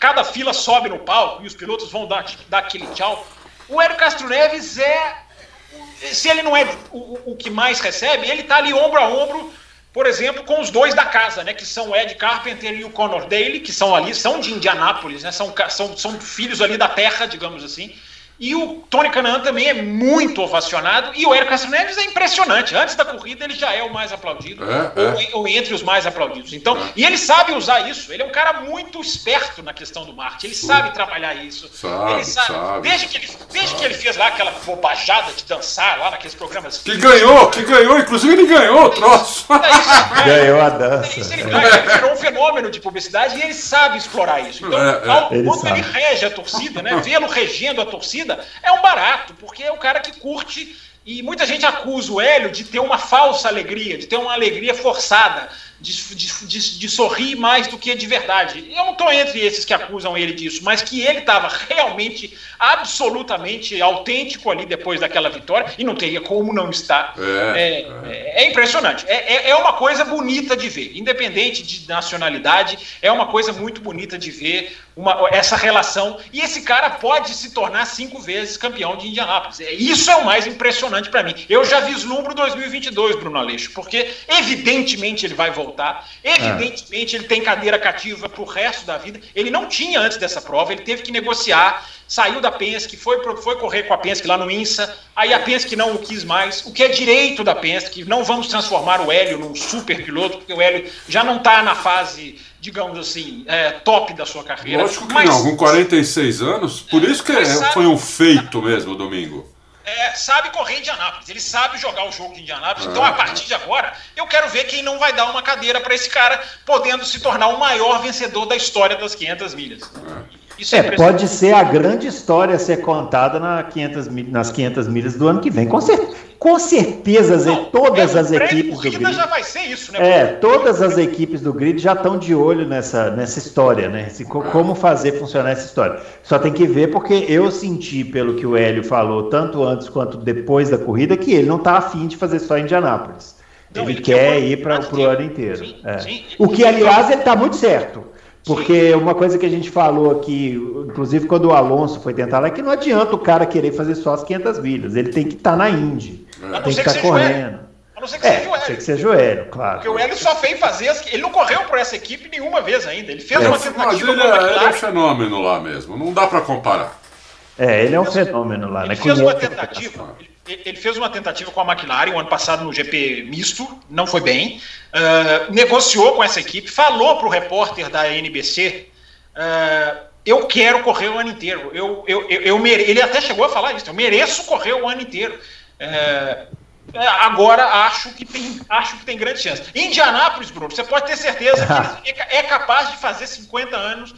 Cada fila sobe no palco e os pilotos vão dar, dar aquele tchau. O Hélio Castro Neves é se ele não é o, o que mais recebe, ele está ali ombro a ombro, por exemplo, com os dois da casa, né? Que são o Ed Carpenter e o Connor Daly, que são ali, são de Indianápolis, né? São, são, são filhos ali da terra, digamos assim. E o Tony Canaan também é muito ovacionado. E o Hélio Castro Neves é impressionante. Antes da corrida, ele já é o mais aplaudido, é, ou, é. ou, entre os mais aplaudidos. Então, é. e ele sabe usar isso. Ele é um cara muito esperto na questão do marketing. Ele Sim. sabe trabalhar isso. Sabe, ele sabe. sabe desde que ele, desde sabe. que ele fez lá aquela bobajada de dançar lá naqueles programas. Que ganhou, que ganhou. Inclusive, ele ganhou o troço. ganhou a dança. Isso, ele, ele virou um fenômeno de publicidade e ele sabe explorar isso. Então, é, ao, ele quando sabe. ele rege a torcida, né? Vê-lo regendo a torcida torcida é um barato, porque é o cara que curte. E muita gente acusa o Hélio de ter uma falsa alegria, de ter uma alegria forçada de, de, de, sorrir mais do que de verdade. Eu não estou entre esses que acusam ele disso, mas que ele estava realmente, absolutamente autêntico ali depois daquela vitória, e não teria como não estar. É, é, é. é impressionante. É, é, é uma coisa bonita de ver, independente de nacionalidade, é uma coisa muito bonita de ver uma, essa relação. E esse cara pode se tornar cinco vezes campeão de Indianápolis. É, isso é o mais impressionante para mim. Eu já vislumbro 2022, Bruno Aleixo, porque evidentemente ele vai voltar voltar. Evidentemente, é. ele tem cadeira cativa para o resto da vida. Ele não tinha antes dessa prova, ele teve que negociar, saiu da Penske, foi, foi correr com a Penske lá no INSA, aí a Penske não o quis mais, o que é direito da Penske, não vamos transformar o Hélio num super piloto, porque o Hélio já não está na fase digamos assim, é, top da sua carreira. Lógico que mas, não, com 46 anos, por isso que é, foi um feito mesmo domingo é, sabe correr em Indianápolis, ele sabe jogar o jogo de Indianápolis. Então, a partir de agora, eu quero ver quem não vai dar uma cadeira para esse cara, podendo se tornar o maior vencedor da história das 500 milhas. Isso é, é pode ser a grande história a ser contada na 500, nas 500 milhas do ano que vem. Com, cer com certeza, Não, todas as equipes do grid. já vai ser isso, né? É, todas as equipes do grid já estão de olho nessa, nessa história, né? Como fazer funcionar essa história. Só tem que ver, porque eu senti, pelo que o Hélio falou, tanto antes quanto depois da corrida, que ele não está afim de fazer só em Indianápolis. Não, ele, ele, quer ir para o ano inteiro. Sim, é. sim. O que, aliás, ele está muito certo. Porque uma coisa que a gente falou aqui, inclusive quando o Alonso foi tentar lá, é que não adianta o cara querer fazer só as 500 milhas. Ele tem que estar tá na Indy. É. Tem que estar tá correndo. A não ser que é, seja o Hélio. que seja o Hélio, claro. Porque o Hélio só fez fazer. As... Ele não correu por essa equipe nenhuma vez ainda. Ele fez é. uma tentativa. Mas ele, é, ele é um fenômeno lá mesmo. Não dá para comparar. É, ele é um fenômeno lá, ele né? Fez uma tentativa, ele fez uma tentativa com a McLaren o ano passado no GP misto, não foi bem. Uh, negociou com essa equipe, falou para o repórter da NBC: uh, Eu quero correr o ano inteiro. Eu, eu, eu, eu mere... Ele até chegou a falar isso: eu mereço correr o ano inteiro. Uh, agora acho que tem acho que tem grande chance. Indianápolis, Bruno, você pode ter certeza que *laughs* ele é capaz de fazer 50 anos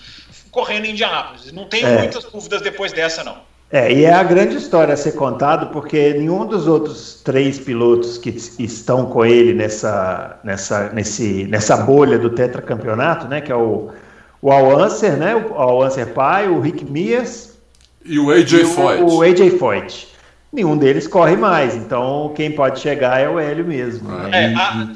correndo em Indianápolis. Não tem é. muitas dúvidas depois dessa, não. É, e é a grande história a ser contada, porque nenhum dos outros três pilotos que estão com ele nessa, nessa, nesse, nessa bolha do tetracampeonato, né, que é o, o Al Unser, né, o Al Unser pai, o Rick Mears e o AJ Foyt. O, o AJ Foyt. Nenhum deles corre mais, então quem pode chegar é o Hélio mesmo. Né? É, a,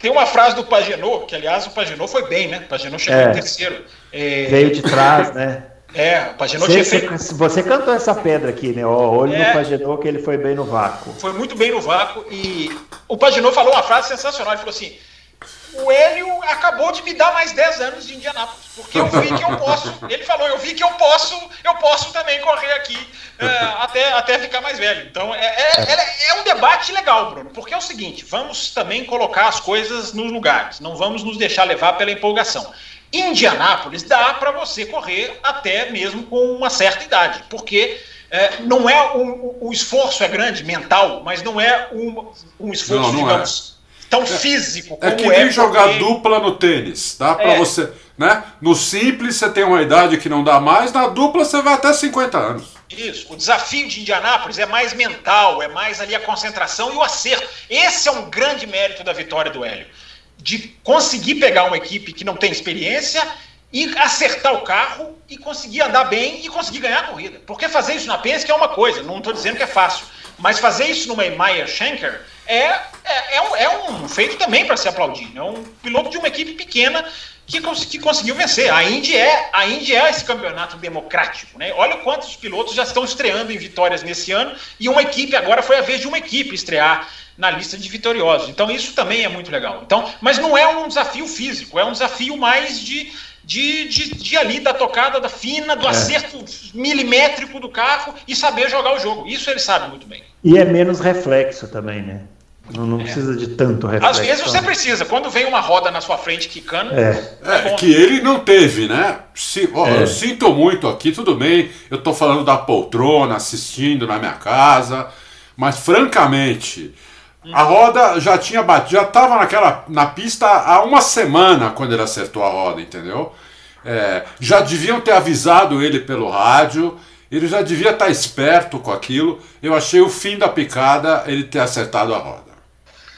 tem uma frase do Pagenot, que aliás o Pagenot foi bem, né? O Pagenot chegou é, em terceiro. É, veio de trás, né? É, o Pagenot você, tinha feito... Você cantou essa pedra aqui, né? Ó, olho é, no Pagenot que ele foi bem no vácuo. Foi muito bem no vácuo e o Pagenot falou uma frase sensacional. Ele falou assim: o Hélio acabou de me dar mais 10 anos de Indianápolis, porque eu vi que eu posso. *laughs* Ele falou, eu vi que eu posso, eu posso também correr aqui é, *laughs* até, até ficar mais velho. Então é, é, é, é, um debate legal, Bruno, porque é o seguinte: vamos também colocar as coisas nos lugares, não vamos nos deixar levar pela empolgação. Indianápolis dá para você correr até mesmo com uma certa idade, porque é, não é um, o esforço é grande mental, mas não é um, um esforço, não, não é. digamos, é. tão físico é como é. Que nem jogar porque... dupla no tênis, dá para é. você, né? No simples você tem uma idade que não dá mais, na dupla você vai até 50 anos. Isso. O desafio de Indianápolis é mais mental, é mais ali a concentração e o acerto. Esse é um grande mérito da vitória do Hélio de conseguir pegar uma equipe que não tem experiência e acertar o carro e conseguir andar bem e conseguir ganhar a corrida. Porque fazer isso na Penske é uma coisa, não estou dizendo que é fácil, mas fazer isso numa Meyer Schenker é, é, é, um, é um feito também para se aplaudir. É um piloto de uma equipe pequena que, que conseguiu vencer. A Indy, é, a Indy é esse campeonato democrático. Né? Olha quantos pilotos já estão estreando em vitórias nesse ano e uma equipe, agora foi a vez de uma equipe estrear na lista de vitoriosos. Então isso também é muito legal. Então, mas não é um desafio físico, é um desafio mais de de, de, de ali, da tocada da fina, do é. acerto milimétrico do carro e saber jogar o jogo. Isso ele sabe muito bem. E é menos reflexo também, né? Não, não é. precisa de tanto reflexo. Às vezes você precisa, quando vem uma roda na sua frente quicando. É, é, é que ele não teve, né? Se, ó, é. Eu sinto muito aqui, tudo bem. Eu tô falando da poltrona, assistindo na minha casa. Mas francamente, a roda já tinha batido, já estava naquela na pista há uma semana quando ele acertou a roda, entendeu? É, já deviam ter avisado ele pelo rádio, ele já devia estar esperto com aquilo. Eu achei o fim da picada ele ter acertado a roda.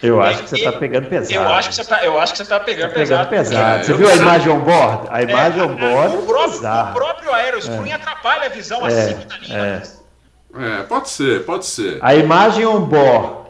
Eu acho que você está pegando pesado. Eu acho que você está, eu acho que você tá pegando tá pesado. pesado. É, você viu a imagem on board? A imagem é, on board. O próprio, o próprio aerospring é. atrapalha a visão é, acima da linha. É. é, pode ser, pode ser. A imagem on board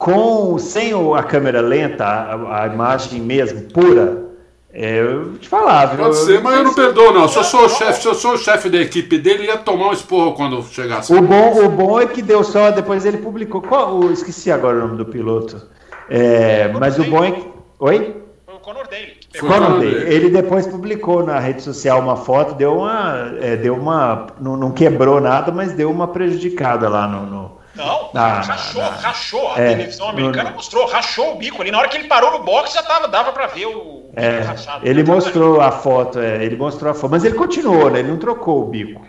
com sem a câmera lenta, a, a imagem mesmo pura, é, eu te falava. Pode eu, ser, mas eu não perdoo, não. Se eu sou o chefe, se eu sou o chefe da equipe dele, ia tomar um esporro quando chegasse. O bom, o bom é que deu só, depois ele publicou. Qual, esqueci agora o nome do piloto. É, mas o bom é que. Oi? Foi o Conor Daly. Conor Daly. Ele depois publicou na rede social uma foto, deu uma. É, deu uma não, não, quebrou nada, mas deu uma prejudicada lá no, no não, na, rachou, na, rachou. A é, televisão americana no, mostrou, rachou o bico ali. Na hora que ele parou no box, já tava, dava para ver o é, rachado. Ele mostrou a foto, é, ele mostrou a foto, mas ele continuou, né? Ele não trocou o bico.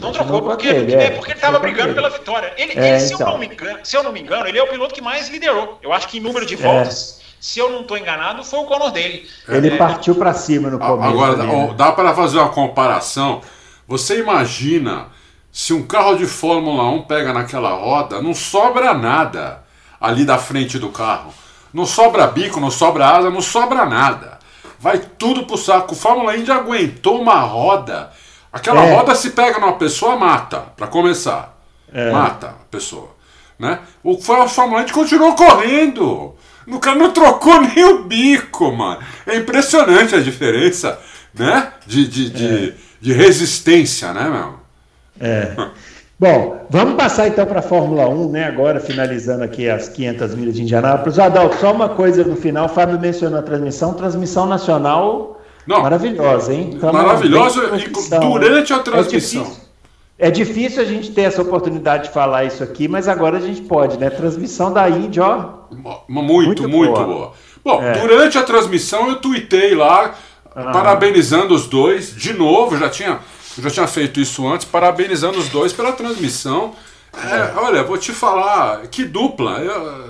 Não trocou porque, ele, é, porque ele estava brigando pela vitória. Ele, é, ele se, então. eu não me engano, se eu não me engano, ele é o piloto que mais liderou. Eu acho que em número de voltas, é. se eu não estou enganado, foi o Conor dele. Ele é. partiu para cima no começo. Agora, né? dá para fazer uma comparação. Você imagina se um carro de Fórmula 1 pega naquela roda, não sobra nada ali da frente do carro. Não sobra bico, não sobra asa, não sobra nada. Vai tudo pro saco. O Fórmula Indy aguentou uma roda. Aquela é. roda se pega numa pessoa, mata, para começar. É. Mata a pessoa. Né? O Fórmula Indy continuou correndo. O cara não trocou *laughs* nem o bico, mano. É impressionante a diferença né? de, de, de, é. de resistência, né, meu? É. Bom, vamos passar então para a Fórmula 1, né? Agora finalizando aqui as 500 milhas de Indianápolis. Adalto, só uma coisa no final. O Fábio mencionou a transmissão, transmissão nacional Não, maravilhosa, hein? Tamo maravilhosa durante a é transmissão. É difícil, é difícil, a gente ter essa oportunidade de falar isso aqui, mas agora a gente pode, né? Transmissão da Índia, ó. Muito, muito, muito boa. boa. Bom, é. durante a transmissão eu tuitei lá, ah. parabenizando os dois. De novo, já tinha eu já tinha feito isso antes, parabenizando os dois pela transmissão. É, olha, vou te falar, que dupla,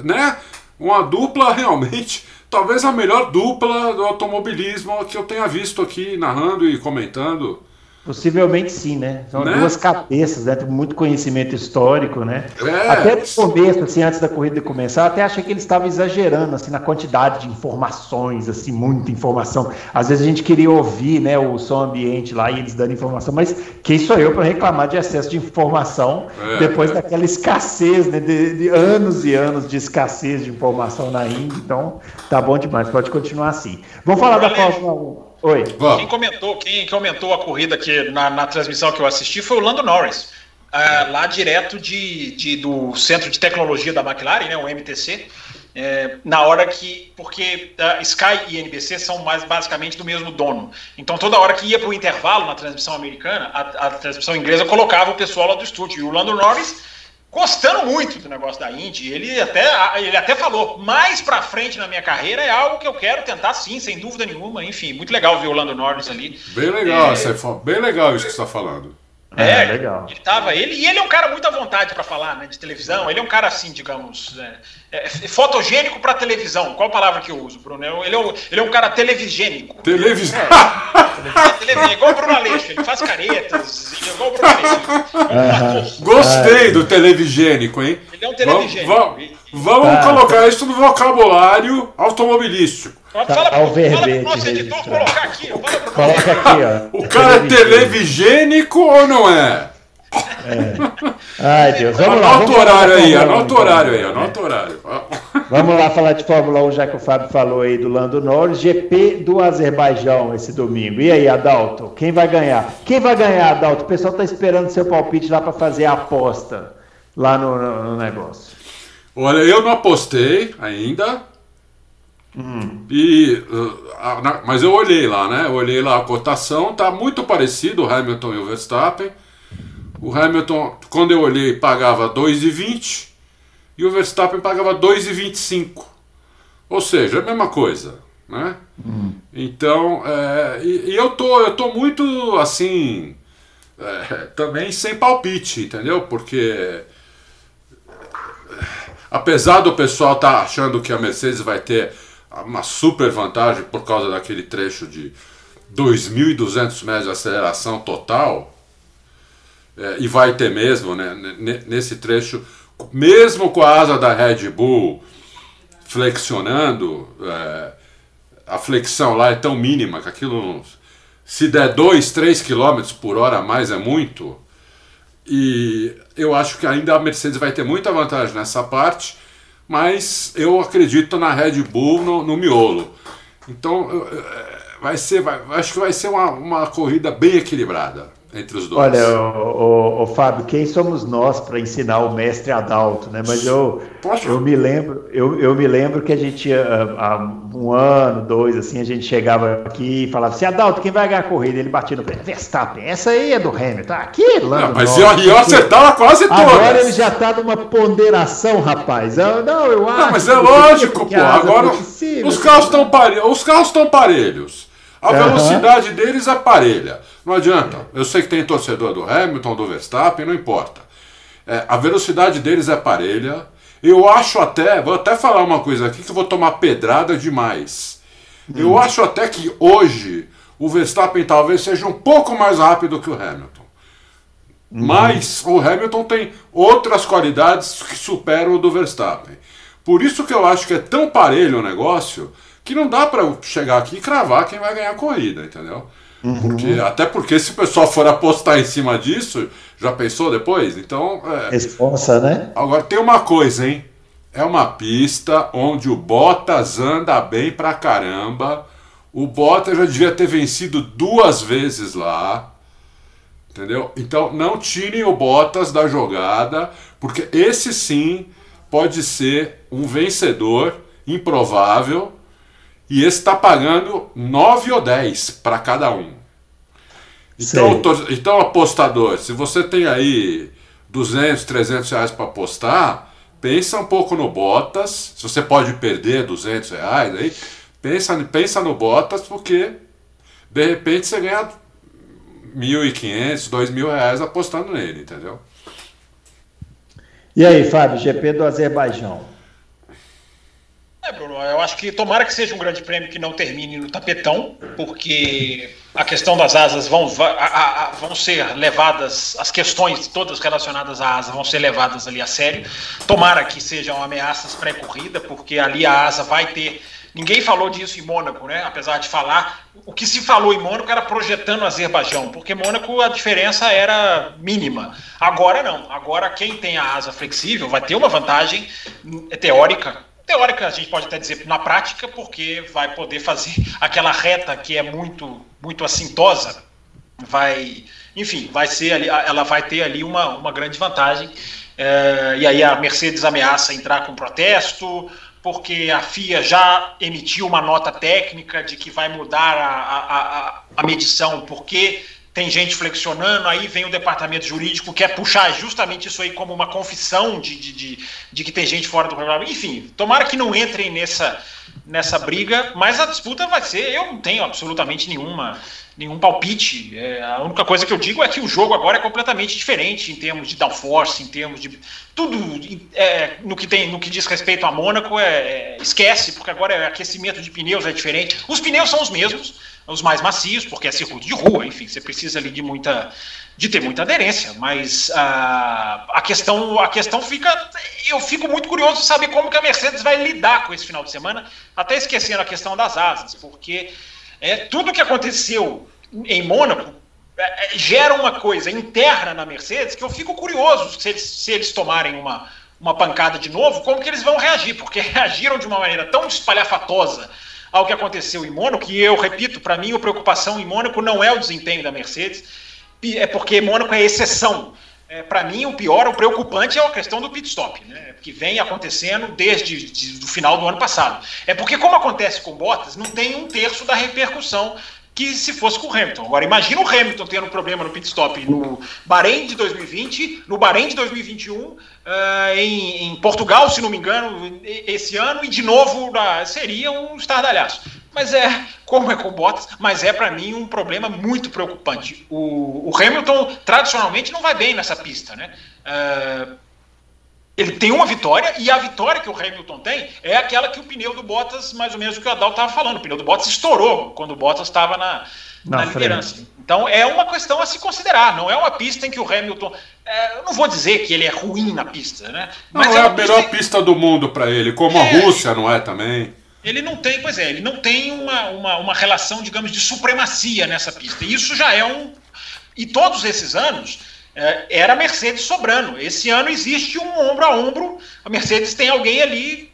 né? Uma dupla realmente, talvez a melhor dupla do automobilismo que eu tenha visto aqui narrando e comentando. Possivelmente sim, né? São né? duas cabeças, né? Tem muito conhecimento histórico, né? É. Até no começo, assim, antes da corrida começar, até achei que eles estavam exagerando, assim, na quantidade de informações, assim, muita informação. Às vezes a gente queria ouvir, né, o som ambiente lá e eles dando informação, mas quem sou eu para reclamar de excesso de informação é. depois daquela escassez, né, de, de, anos e anos de escassez de informação na Índia. Então, tá bom demais, pode continuar assim. Vamos falar da Fórmula 1. Oi. Quem comentou, quem, aumentou a corrida aqui na, na transmissão que eu assisti foi o Lando Norris. Uh, lá direto de, de, do Centro de Tecnologia da McLaren, né, o MTC, é, na hora que. Porque uh, Sky e NBC são mais basicamente do mesmo dono. Então toda hora que ia para o intervalo na transmissão americana, a, a, transmissão inglesa colocava o pessoal lá do estúdio. E o Lando Norris gostando muito do negócio da Indy. Ele até, ele até falou, mais pra frente na minha carreira é algo que eu quero tentar sim, sem dúvida nenhuma. Enfim, muito legal ver o Lando Norris ali. Bem legal, é... bem legal isso que você está falando. É, é, legal. Ele tava, ele, e ele é um cara muito à vontade para falar, né, de televisão. Ele é um cara assim, digamos, é, é, fotogênico para televisão. Qual palavra que eu uso, Bruno? Ele é um, ele é um cara televigênico. Televisão. É, é, igual o Bruno Aleixo, ele faz caretas, ele é igual o Bruno Aleixo. Gostei do televigênico, hein? Ele é um televigênico. Vamos, vamos tá. colocar isso no vocabulário automobilístico. Fala, tá, fala, pro, fala pro nosso editor colocar aqui. Fala pro Coloca aqui, ó. O cara é televigênico ou não é? é. Ai, Deus. Vamos lá. Anota o horário aí, anota o horário aí, anota o horário. Vamos lá falar de Fórmula 1, já que o Fábio falou aí do Lando Norris. GP do Azerbaijão esse domingo. E aí, Adalto, quem vai ganhar? Quem vai ganhar, Adalto? O pessoal está esperando seu palpite lá para fazer a aposta lá no, no, no negócio. Olha, eu não apostei ainda. Hum. E, uh, mas eu olhei lá, né? Eu olhei lá a cotação, tá muito parecido o Hamilton e o Verstappen. O Hamilton, quando eu olhei, pagava 2,20 e o Verstappen pagava 2,25. Ou seja, a mesma coisa, né? Hum. Então, é, e, e, eu tô, eu tô muito assim, é, também sem palpite, entendeu? Porque apesar do pessoal estar tá achando que a Mercedes vai ter uma super vantagem por causa daquele trecho de 2.200 metros de aceleração total, é, e vai ter mesmo, né, nesse trecho, mesmo com a asa da Red Bull flexionando, é, a flexão lá é tão mínima que aquilo, se der 2, 3 km por hora a mais é muito, e eu acho que ainda a Mercedes vai ter muita vantagem nessa parte, mas eu acredito na Red Bull no, no miolo. Então vai ser, vai, acho que vai ser uma, uma corrida bem equilibrada entre os dois. Olha, o, o, o Fábio, quem somos nós para ensinar o mestre Adalto, né? Mas eu, eu me lembro, eu, eu me lembro que a gente ah, há um ano, dois, assim, a gente chegava aqui e falava assim, Adalto, quem vai ganhar a corrida? Ele batia no pé, Verstappen, essa aí é do Hamilton, aqui, lá não, Mas eu, eu acertava quase todas. Agora ele já está numa ponderação, rapaz. Eu, não, eu acho. Não, mas é lógico, pô. Agora os carros estão parelhos. Os carros estão parelhos. A velocidade uhum. deles é parelha. Não adianta. Eu sei que tem torcedor do Hamilton, do Verstappen, não importa. É, a velocidade deles é parelha. Eu acho até, vou até falar uma coisa aqui que eu vou tomar pedrada demais. Hum. Eu acho até que hoje o Verstappen talvez seja um pouco mais rápido que o Hamilton. Hum. Mas o Hamilton tem outras qualidades que superam o do Verstappen. Por isso que eu acho que é tão parelho o negócio que não dá para chegar aqui e cravar quem vai ganhar a corrida, entendeu? Uhum. Porque, até porque se o pessoal for apostar em cima disso, já pensou depois? Então. É... Responsa, né? Agora tem uma coisa, hein? É uma pista onde o Bottas anda bem pra caramba. O Bottas já devia ter vencido duas vezes lá. Entendeu? Então não tirem o Bottas da jogada, porque esse sim pode ser um vencedor improvável e esse está pagando 9 ou 10 para cada um. Então, então, apostador, se você tem aí 200, 300 reais para apostar, pensa um pouco no Bottas. Se você pode perder 200 reais, aí, pensa, pensa no Bottas, porque de repente você ganha 1.500, 2.000 reais apostando nele, entendeu? E aí, Fábio, GP do Azerbaijão? É, Bruno, eu acho que tomara que seja um grande prêmio que não termine no tapetão, porque a questão das asas vão, a, a, vão ser levadas, as questões todas relacionadas à asa vão ser levadas ali a sério. Tomara que sejam ameaças pré-corrida, porque ali a asa vai ter. Ninguém falou disso em Mônaco, né? Apesar de falar, o que se falou em Mônaco era projetando o Azerbaijão, porque Mônaco a diferença era mínima. Agora não. Agora quem tem a asa flexível vai ter uma vantagem teórica teórica, a gente pode até dizer na prática, porque vai poder fazer *laughs* aquela reta que é muito, muito assintosa, vai, enfim, vai ser ali, ela vai ter ali uma, uma grande vantagem. É, e aí a Mercedes ameaça entrar com protesto, porque a FIA já emitiu uma nota técnica de que vai mudar a, a, a, a medição, porque tem gente flexionando, aí vem o departamento jurídico quer puxar justamente isso aí como uma confissão de, de, de, de, que tem gente fora do programa. Enfim, tomara que não entrem nessa, nessa briga, mas a disputa vai ser. Eu não tenho absolutamente nenhuma, nenhum palpite. É, a única coisa que eu digo é que o jogo agora é completamente diferente em termos de downforce, em termos de. Tudo é, no, que tem, no que diz respeito a Mônaco, é, é, esquece, porque agora é aquecimento de pneus é diferente. Os pneus são os mesmos os mais macios, porque é circuito de rua, enfim, você precisa ali de muita de ter muita aderência, mas uh, a questão a questão fica eu fico muito curioso de saber como que a Mercedes vai lidar com esse final de semana, até esquecendo a questão das asas, porque é, tudo que aconteceu em Mônaco é, é gera uma coisa interna na Mercedes que eu fico curioso se eles, se eles tomarem uma, uma pancada de novo, como que eles vão reagir, porque *laughs* reagiram de uma maneira tão espalhafatosa ao que aconteceu em Mônaco, e eu repito, para mim a preocupação em Mônaco não é o desempenho da Mercedes, é porque Mônaco é exceção. é, para mim, o pior, o preocupante é a questão do pit stop, né, que vem acontecendo desde o final do ano passado. É porque, como acontece com Bottas, não tem um terço da repercussão que se fosse com o Hamilton. Agora, imagina o Hamilton tendo um problema no pit stop no Bahrein de 2020, no Bahrein de 2021, uh, em, em, Portugal, se não me engano, esse ano, e de novo uh, seria um estardalhaço. Mas é, como é com Bottas, mas é para mim um problema muito preocupante. O, o, Hamilton, tradicionalmente, não vai bem nessa pista, né? Uh, ele tem uma vitória e a vitória que o Hamilton tem é aquela que o pneu do Bottas, mais ou menos o que o Adal estava falando, o pneu do Bottas estourou quando o Bottas estava na, na, na liderança. Então é uma questão a se considerar, não é uma pista em que o Hamilton. É, eu não vou dizer que ele é ruim na pista, né? Mas não é, é a melhor pista, pista do mundo para ele, como é, a Rússia não é também. Ele não tem, pois é, ele não tem uma, uma, uma relação, digamos, de supremacia nessa pista. E isso já é um. E todos esses anos era a Mercedes sobrando. Esse ano existe um ombro a ombro, a Mercedes tem alguém ali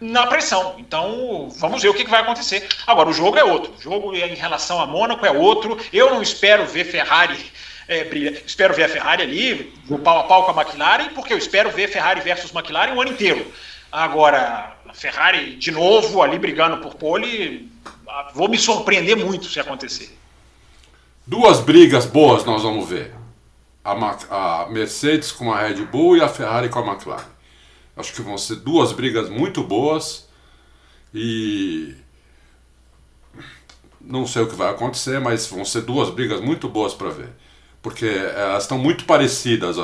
na pressão. Então, vamos ver o que, vai acontecer. Agora, o jogo é outro. O jogo em relação a Mônaco é outro. Eu não espero ver Ferrari é, brilha. Espero ver a Ferrari ali, no pau a pau com a McLaren, porque eu espero ver Ferrari versus McLaren o ano inteiro. Agora, a Ferrari de novo ali brigando por pole, vou me surpreender muito se acontecer. Duas brigas boas nós vamos ver a, a Mercedes com a Red Bull e a Ferrari com a McLaren. Acho que vão ser duas brigas muito boas e não sei o que vai acontecer, mas vão ser duas brigas muito boas para ver, porque elas estão muito parecidas.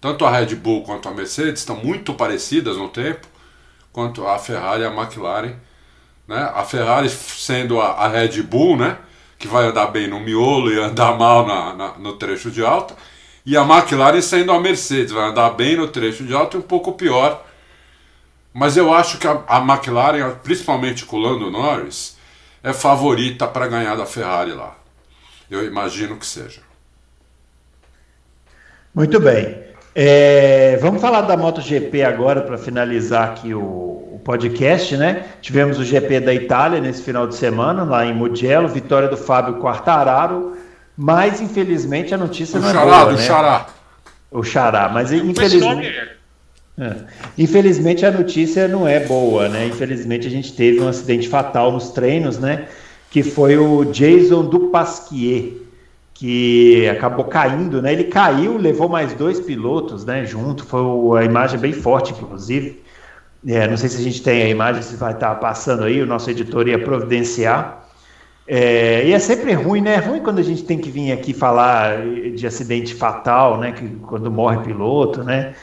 Tanto a Red Bull quanto a Mercedes estão muito parecidas no tempo, quanto a Ferrari e a McLaren. Né? A Ferrari sendo a, a Red Bull, né? que vai andar bem no miolo e andar mal na, na, no trecho de alta, e a McLaren sendo a Mercedes, vai andar bem no trecho de alta e um pouco pior. Mas eu acho que a, a McLaren, principalmente com o Lando Norris, é favorita para ganhar da Ferrari lá. Eu imagino que seja. Muito bem. É, vamos falar da MotoGP agora para finalizar aqui o, o, podcast, né? Tivemos o GP da Itália nesse final de semana, lá em Mugello, vitória do Fábio Quartararo mas, infelizmente, a notícia o não é xará, boa, do né? Xará. O Xará, mas infelizmente... É. Infelizmente a notícia não é boa, né? Infelizmente a gente teve um acidente fatal nos treinos, né? Que foi o Jason Dupasquier, que acabou caindo, né? Ele caiu, levou mais dois pilotos, né? Junto, foi a imagem bem forte, inclusive. É, não sei se a gente tem a imagem, se vai estar passando aí, o nosso editor ia providenciar. É, e é sempre ruim, né? É ruim quando a gente tem que vir aqui falar de acidente fatal, né? Que, quando morre piloto, né?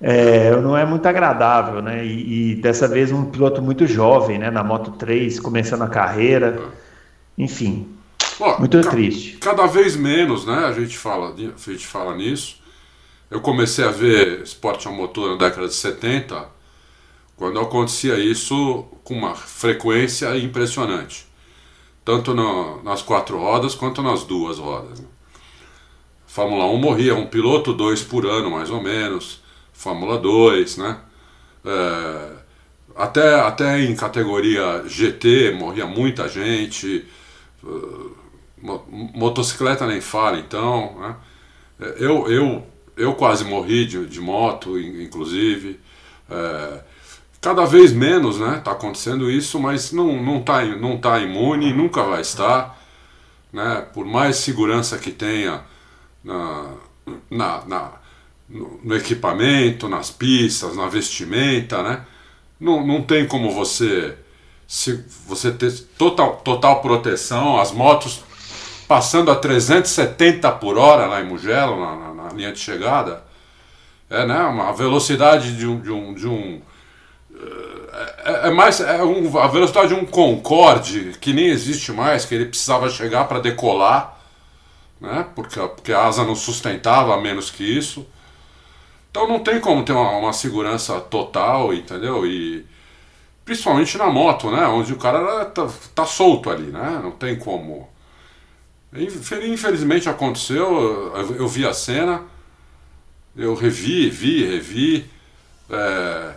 É, não é muito agradável, né? E, e, dessa vez um piloto muito jovem, né? Na Moto 3, começando a carreira. Enfim, muito triste. Cada vez menos, né? A gente fala, a gente fala nisso. Eu comecei a ver esporte a motor na década de 70, quando acontecia isso com uma frequência impressionante tanto no, nas quatro rodas quanto nas duas rodas. Né? Fórmula 1 morria um piloto, dois por ano mais ou menos. Fórmula 2, né? É, até, até em categoria GT morria muita gente. Uh, motocicleta nem fala, então. Né? É, eu, eu, eu quase morri de, de moto, inclusive. É, Cada vez menos está né, tá acontecendo isso, mas não está não tá, não tá imune, nunca vai estar. Né, por mais segurança que tenha na, na, na no, equipamento, nas pistas, na vestimenta, né, não, não tem como você, se, você ter total, total proteção. As motos passando a 370 por hora lá em Mugello, na, na, na linha de chegada, é né, uma velocidade de um, de um, de um é, é mais é um, a velocidade de um Concorde que nem existe mais, que ele precisava chegar para decolar, né? Porque, porque a asa não sustentava menos que isso. Então não tem como ter uma, uma segurança total, entendeu? E principalmente na moto, né? Onde o cara tá, tá solto ali, né? Não tem como. Infelizmente aconteceu, eu, eu vi a cena, eu revi, vi, revi. É,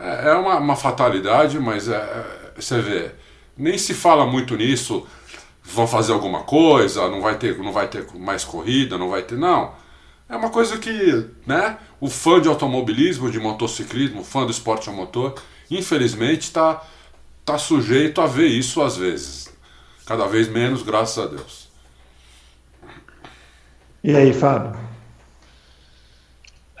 é, é uma, uma fatalidade, mas é, é, você vê, nem se fala muito nisso. Vão fazer alguma coisa, não vai ter, não vai ter mais corrida, não vai ter. Não. É uma coisa que, né, o fã de automobilismo, de motociclismo, fã do esporte a motor, infelizmente está tá sujeito a ver isso às vezes. Cada vez menos, graças a Deus. E aí, Fábio?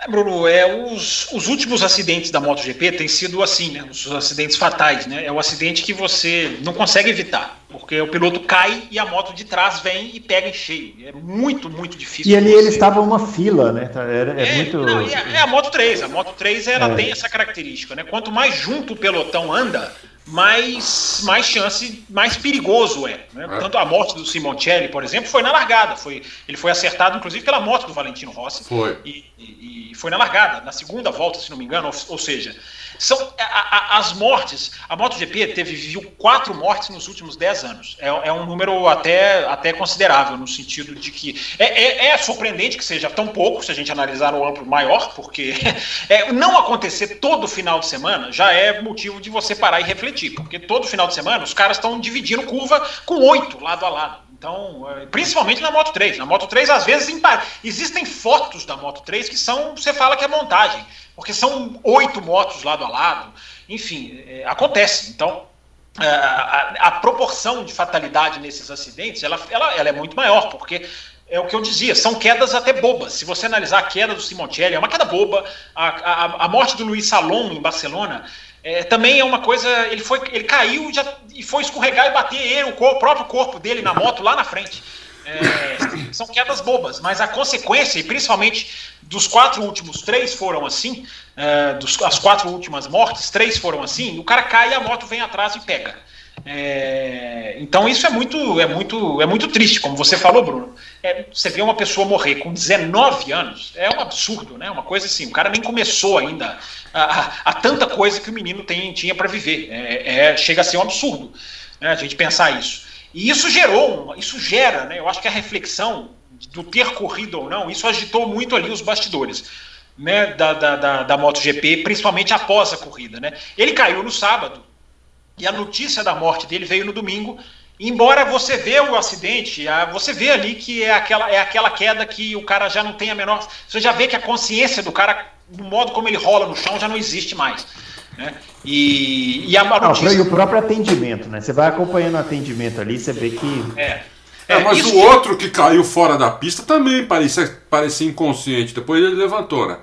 É, Bruno, é, os, os últimos acidentes da MotoGP têm sido assim, né? Os acidentes fatais, né? É o acidente que você não consegue evitar, porque o piloto cai e a moto de trás vem e pega em cheio. É muito, muito difícil. E ali ele estava uma fila, né? Tá, era, é, é muito. Não, é, é, a Moto 3. A Moto 3 ela é. tem essa característica, né? Quanto mais junto o pelotão anda, mais, mais chance, mais perigoso é, né? é. Tanto a morte do Simoncelli, por exemplo, foi na largada. Foi, ele foi acertado, inclusive, pela moto do Valentino Rossi. Foi. E, e, e foi na largada, na segunda volta, se não me engano. Ou, ou seja, são a, a, as mortes. A MotoGP teve viu quatro mortes nos últimos dez anos. É, é, um número até, até considerável, no sentido de que. É, é, é, surpreendente que seja tão pouco, se a gente analisar no amplo maior, porque *laughs* é, não acontecer todo final de semana já é motivo de você parar e refletir. Porque todo final de semana os caras estão dividindo curva com oito lado a lado. Então, é, principalmente na Moto 3. Na Moto 3, às vezes, existem fotos da Moto 3 que são, você fala que é montagem porque são oito motos lado a lado, enfim, é, acontece. Então, a, a, a, proporção de fatalidade nesses acidentes, ela, ela, ela é muito maior, porque é o que eu dizia, são quedas até bobas. Se você analisar a queda do Simoncelli, é uma queda boba. A, a, a morte do Luiz Salom em Barcelona é, também é uma coisa. Ele, foi, ele caiu já, e foi escorregar e bater ele, o, corpo, o próprio corpo dele na moto lá na frente. É, são quedas bobas, mas a consequência, e principalmente dos quatro últimos, três foram assim, é, dos, as quatro últimas mortes, três foram assim, o cara cai e a moto vem atrás e pega. É, então isso é muito, é muito, é muito triste, como você falou, Bruno. É, você vê uma pessoa morrer com 19 anos, é um absurdo, né? Uma coisa assim, o cara nem começou ainda a, a, tanta coisa que o menino tem, tinha para viver. É, é, chega a ser um absurdo né, a gente pensar isso. E isso gerou, isso gera, né? Eu acho que a reflexão do ter corrido ou não, isso agitou muito ali os bastidores. Né, da, da, da, da MotoGP, principalmente após a corrida. Né? Ele caiu no sábado e a notícia da morte dele veio no domingo. Embora você vê o acidente, você vê ali que é aquela, é aquela queda que o cara já não tem a menor. Você já vê que a consciência do cara, do modo como ele rola no chão, já não existe mais. Né? E, e a notícia... não, e o próprio atendimento, né? Você vai acompanhando o atendimento ali, você vê que. É. É, mas isso... o outro que caiu fora da pista também parecia, parecia inconsciente. Depois ele levantou, né?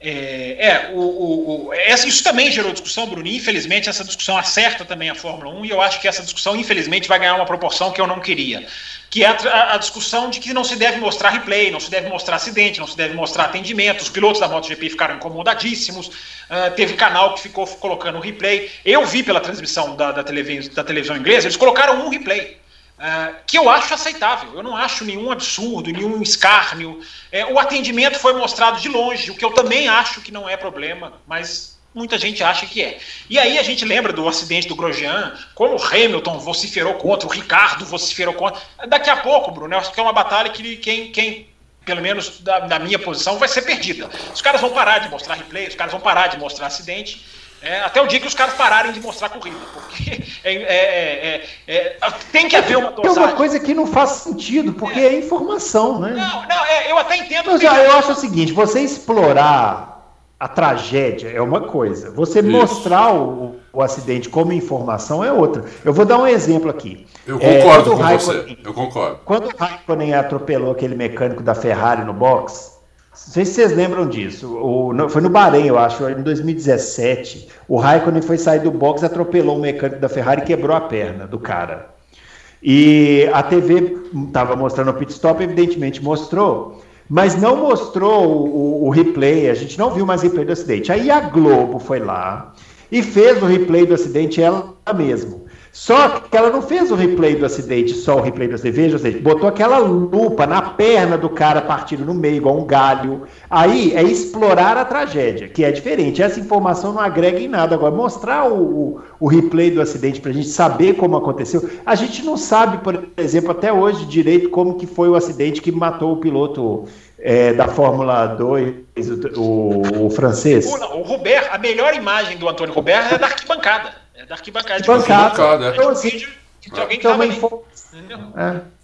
É, é o, o, o, isso também gerou discussão, Bruno. Infelizmente, essa discussão acerta também a Fórmula 1 e eu acho que essa discussão, infelizmente, vai ganhar uma proporção que eu não queria. Que é a, a, discussão de que não se deve mostrar replay, não se deve mostrar acidente, não se deve mostrar atendimento. Os pilotos da MotoGP ficaram incomodadíssimos. Uh, teve canal que ficou colocando replay. Eu vi pela transmissão da, da, televisão, da televisão inglesa, eles colocaram um replay. Uh, que eu acho aceitável. Eu não acho nenhum absurdo, nenhum escárnio. É, o atendimento foi mostrado de longe, o que eu também acho que não é problema, mas muita gente acha que é. E aí a gente lembra do acidente do Grosjean, como o Hamilton vociferou contra, o Ricardo vociferou contra. Daqui a pouco, Bruno, eu acho que é uma batalha que quem, quem pelo menos da, da minha posição, vai ser perdida. Os caras vão parar de mostrar replay, os caras vão parar de mostrar acidente é, até o dia que os caras pararem de mostrar corrida, porque *laughs* é, é, é, é tem que haver uma dosagem. É uma coisa que não faz sentido, porque é, informação, né? Não, não, eu até entendo. Mas, já, eu acho o seguinte, você explorar a tragédia é uma coisa, você Isso. mostrar o, o, acidente como informação é outra. Eu vou dar um exemplo aqui. Eu concordo com Raikkonen, você, eu concordo. Quando o Raikkonen atropelou aquele mecânico da Ferrari no box não sei se vocês lembram disso. O, foi no Bahrein, eu acho, em 2017. O Raikkonen foi sair do box, atropelou um mecânico da Ferrari e quebrou a perna do cara. E a TV estava mostrando o pit stop, evidentemente mostrou, mas não mostrou o, o, replay, a gente não viu mais replay do acidente. Aí a Globo foi lá e fez o replay do acidente ela mesma. Só que ela não fez o replay do acidente, só o replay do acidente, veja, ou seja, botou aquela lupa na perna do cara partindo no meio, igual um galho. Aí é explorar a tragédia, que é diferente. Essa informação não agrega em nada. Agora, mostrar o, o, replay do acidente para a gente saber como aconteceu. A gente não sabe, por exemplo, até hoje direito como que foi o acidente que matou o piloto é, da Fórmula 2, o, o francês. O, o Robert, a melhor imagem do Antônio Robert é da arquibancada. É da arquibancada. De arquibancada. Então, assim, vídeo que alguém então, tava ali, é.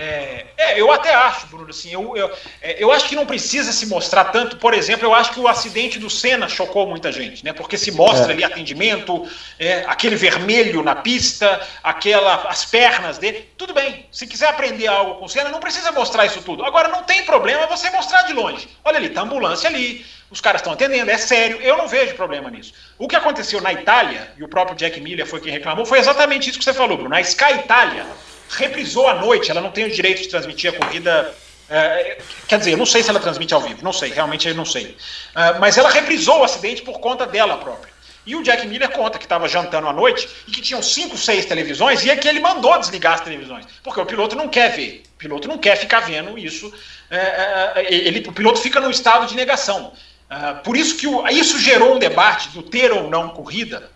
É, é, eu até acho, Bruno, assim, eu, eu, é, eu acho que não precisa se mostrar tanto. Por exemplo, eu acho que o acidente do Senna chocou muita gente, né? Porque se mostra é. ali atendimento, é, aquele vermelho na pista, aquela, as pernas dele. Tudo bem, se quiser aprender algo com o Senna, não precisa mostrar isso tudo. Agora, não tem problema você mostrar de longe. Olha ali, tá a ambulância ali, os caras estão atendendo, é sério, eu não vejo problema nisso. O que aconteceu na Itália, e o próprio Jack Miller foi quem reclamou, foi exatamente isso que você falou, Bruno. Na Sky Itália reprisou à noite, ela não tem o direito de transmitir a corrida. É, quer dizer, eu não sei se ela transmite ao vivo, não sei, realmente eu não sei. É, mas ela reprisou o acidente por conta dela própria. E o Jack Miller conta que estava jantando à noite e que tinham cinco, seis televisões e é que ele mandou desligar as televisões. Porque o piloto não quer ver. O piloto não quer ficar vendo isso. É ele, o piloto fica num estado de negação. É, por isso que o, isso gerou um debate do ter ou não corrida,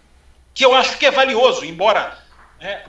que eu acho que é valioso, embora né,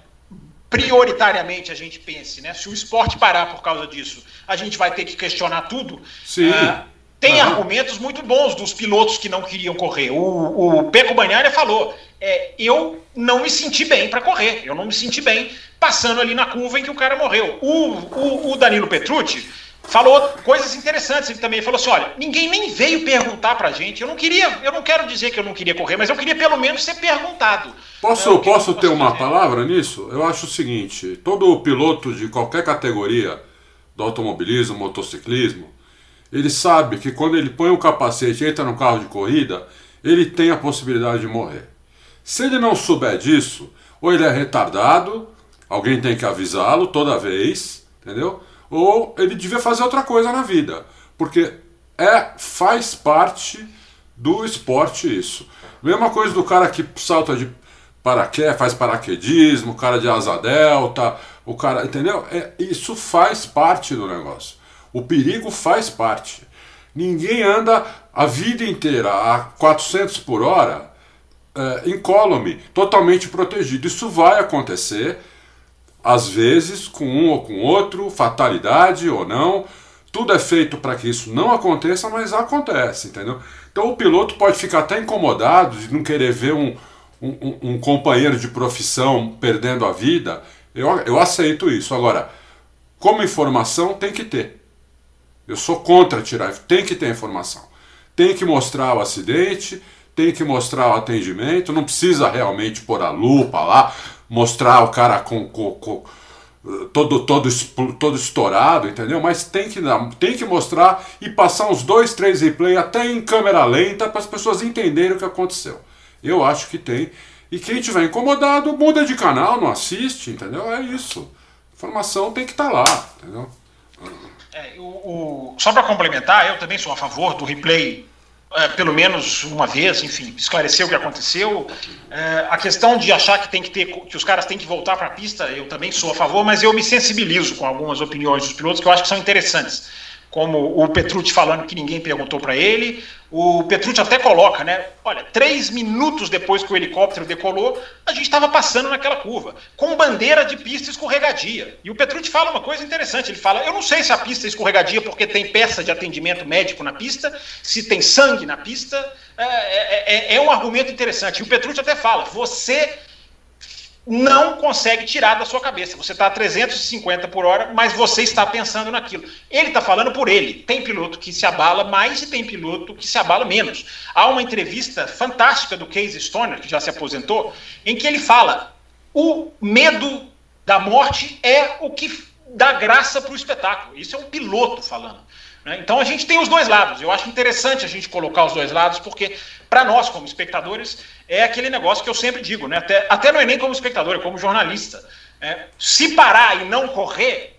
prioritariamente a gente pense, né? Se o esporte parar por causa disso, a gente vai ter que questionar tudo. Sim. Uh, tem argumentos muito bons dos pilotos que não queriam correr. O, o Peco Banharia falou: é, eu não me senti bem para correr, eu não me senti bem passando ali na curva em que o cara morreu. O, o, o Danilo Petrucci falou coisas interessantes. Ele também falou assim: olha, ninguém nem veio perguntar pra gente. Eu não queria, eu não quero dizer que eu não queria correr, mas eu queria pelo menos ser perguntado. Posso, é, posso ter uma dizer. palavra nisso? Eu acho o seguinte: todo piloto de qualquer categoria do automobilismo, motociclismo, ele sabe que quando ele põe o capacete e entra no carro de corrida, ele tem a possibilidade de morrer. Se ele não souber disso, ou ele é retardado, alguém tem que avisá-lo toda vez, entendeu? Ou ele devia fazer outra coisa na vida, porque é faz parte do esporte isso. Mesma coisa do cara que salta de paraquedas, faz paraquedismo, o cara de asa delta, o cara, entendeu? É, isso faz parte do negócio. O perigo faz parte. Ninguém anda a vida inteira a 400 por hora é, incólume, totalmente protegido. Isso vai acontecer às vezes com um ou com outro, fatalidade ou não. Tudo é feito para que isso não aconteça, mas acontece, entendeu? Então o piloto pode ficar até incomodado de não querer ver um, um, um companheiro de profissão perdendo a vida. Eu, eu aceito isso. Agora, como informação, tem que ter. Eu sou contra tirar, tem que ter informação. Tem que mostrar o acidente, tem que mostrar o atendimento, não precisa realmente pôr a lupa lá, mostrar o cara com, com, com todo, todo, todo estourado, entendeu? Mas tem que, tem que mostrar e passar uns dois, três replay até em câmera lenta para as pessoas entenderem o que aconteceu. Eu acho que tem. E quem tiver incomodado, muda de canal, não assiste, entendeu? É isso. Informação tem que estar tá lá, entendeu? É, o, o, só para complementar, eu também sou a favor do replay é, pelo menos uma vez, enfim, esclarecer o que aconteceu. É, a questão de achar que tem que ter, que os caras têm que voltar para a pista, eu também sou a favor, mas eu me sensibilizo com algumas opiniões dos pilotos que eu acho que são interessantes como o Petrucci falando que ninguém perguntou para ele. O Petrucci até coloca, né? Olha, três minutos depois que o helicóptero decolou, a gente estava passando naquela curva, com bandeira de pista escorregadia. E o Petrucci fala uma coisa interessante: ele fala, eu não sei se a pista é escorregadia porque tem peça de atendimento médico na pista, se tem sangue na pista. É, é, é, é um argumento interessante. E o Petrucci até fala, você não consegue tirar da sua cabeça. Você está a 350 por hora, mas você está pensando naquilo. Ele está falando por ele. Tem piloto que se abala mais e tem piloto que se abala menos. Há uma entrevista fantástica do Casey Stoner, que já se aposentou, em que ele fala: o medo da morte é o que dá graça para o espetáculo. Isso é um piloto falando. Né? Então a gente tem os dois lados. Eu acho interessante a gente colocar os dois lados, porque para nós, como espectadores, é aquele negócio que eu sempre digo, né? até, até não é nem como espectador, é como jornalista. É, se parar e não correr,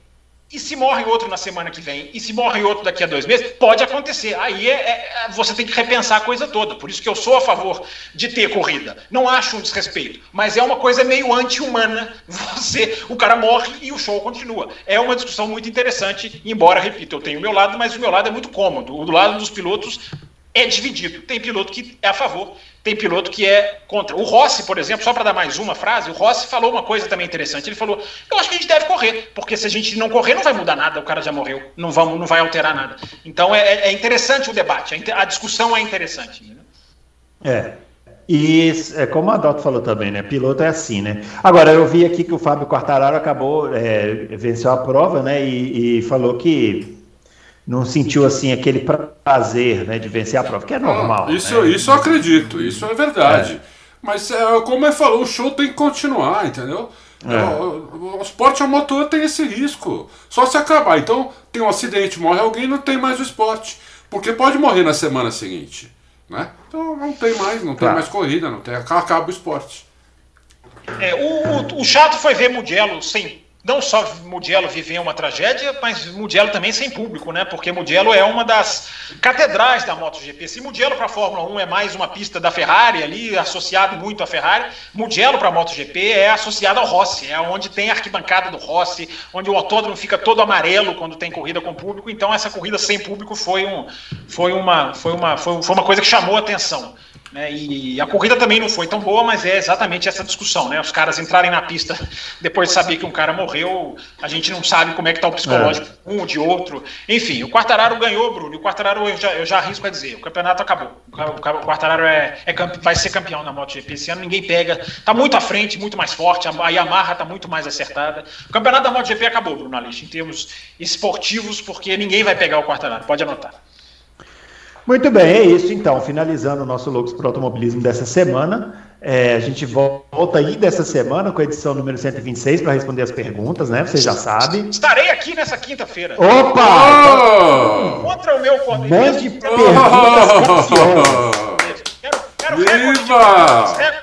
e se morre outro na semana que vem, e se morre outro daqui a dois meses, pode acontecer. Aí é, é, você tem que repensar a coisa toda. Por isso que eu sou a favor de ter corrida. Não acho um desrespeito, mas é uma coisa meio anti-humana. *laughs* Você, o cara morre e o show continua. É uma discussão muito interessante, embora, repito, eu tenho o meu lado, mas o meu lado é muito cômodo. O do lado dos pilotos é dividido. Tem piloto que é a favor, tem piloto que é contra. O Rossi, por exemplo, só para dar mais uma frase, o Rossi falou uma coisa também interessante. Ele falou: Eu acho que a gente deve correr, porque se a gente não correr, não vai mudar nada, o cara já morreu, não, vamos, não vai alterar nada. Então é, é interessante o debate, a discussão é interessante. Né? É. E é como a Adalto falou também, né? Piloto é assim, né? Agora, eu vi aqui que o Fábio Quartararo acabou, é, venceu a prova, né? E, e, falou que não sentiu assim aquele prazer né, de vencer a prova, que é normal. isso, né? isso eu acredito, isso é verdade. É. Mas, é, como ele falou, o show tem que continuar, entendeu? É. O, o, esporte a motor tem esse risco. Só se acabar. Então, tem um acidente, morre alguém, não tem mais o esporte. Porque pode morrer na semana seguinte. Né? Então não tem mais, não tem mais corrida, não tem, acaba o esporte. É, o, o, chato foi ver Mugello sem não só Mugello viver uma tragédia, mas Mugello também sem público, né? Porque Mugello é uma das catedrais da MotoGP. Se Mugello para a Fórmula 1 é mais uma pista da Ferrari ali, associado muito à Ferrari, Mugello para a MotoGP é associado ao Rossi, é onde tem a arquibancada do Rossi, onde o autódromo fica todo amarelo quando tem corrida com público. Então essa corrida sem público foi, um, foi, uma, foi, uma, foi, foi uma coisa que chamou a atenção. Né? E a corrida também não foi tão boa, mas é exatamente essa discussão, né? Os caras entrarem na pista depois de saber que um cara morreu, a gente não sabe como é que está o psicológico é. um de outro. Enfim, o Quartararo ganhou, Bruno. E o Quartararo eu já, eu já arrisco a dizer, o campeonato acabou. O Quartararo é, é vai ser campeão na MotoGP esse ano, ninguém pega. Está muito à frente, muito mais forte. A Yamaha está muito mais acertada. O campeonato da MotoGP acabou, Bruno Alix, em termos esportivos, porque ninguém vai pegar o Quartararo. Pode anotar. Muito bem, é isso então. Finalizando o nosso Loucos para o Automobilismo dessa semana. É, a gente volta aí dessa semana com a edição número 126 para responder as perguntas, né? Você já sabe. Estarei aqui nessa quinta-feira. Opa! Oh! Contra o meu Mande perguntas capciosas. Quero, quero Viva!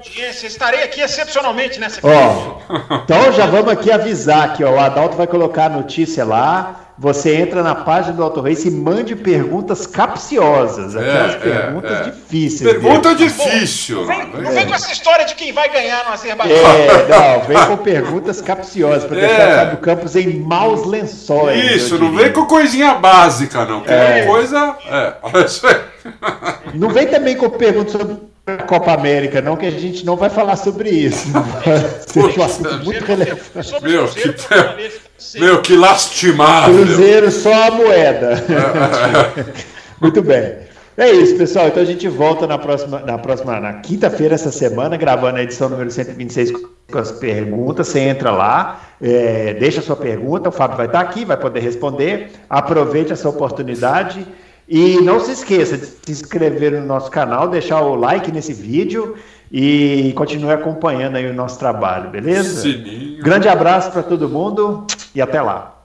audiência. Estarei aqui excepcionalmente nessa quinta. então já vamos aqui avisar que ó, o Adalto vai colocar a notícia lá você entra na página do Auto Race e mande perguntas capciosas, aquelas é, perguntas é, é. difíceis. Pergunta difícil. Não vem, não vem com essa história de quem vai ganhar no Azerbaijão. É, não, vem com perguntas capciosas, para deixar é. Fábio Campos em maus lençóis. Isso, não vem com coisinha básica, não. É. coisa. É, não vem também com perguntas sobre a Copa América, não, que a gente não vai falar sobre isso. Seja um assunto muito relevante. Meu, que... Meu, que lastimável. Cruzeiro só a moeda. *laughs* Muito bem. É isso, pessoal. Então a gente volta na próxima, na próxima, na quinta-feira essa semana, gravando a edição número 126 com as perguntas. Você entra lá, é, deixa a sua pergunta, o Fábio vai estar aqui, vai poder responder. Aproveite essa oportunidade. E não se esqueça de se inscrever no nosso canal, deixar o like nesse vídeo e continue acompanhando aí o nosso trabalho, beleza? Sininho. Grande abraço para todo mundo e até lá.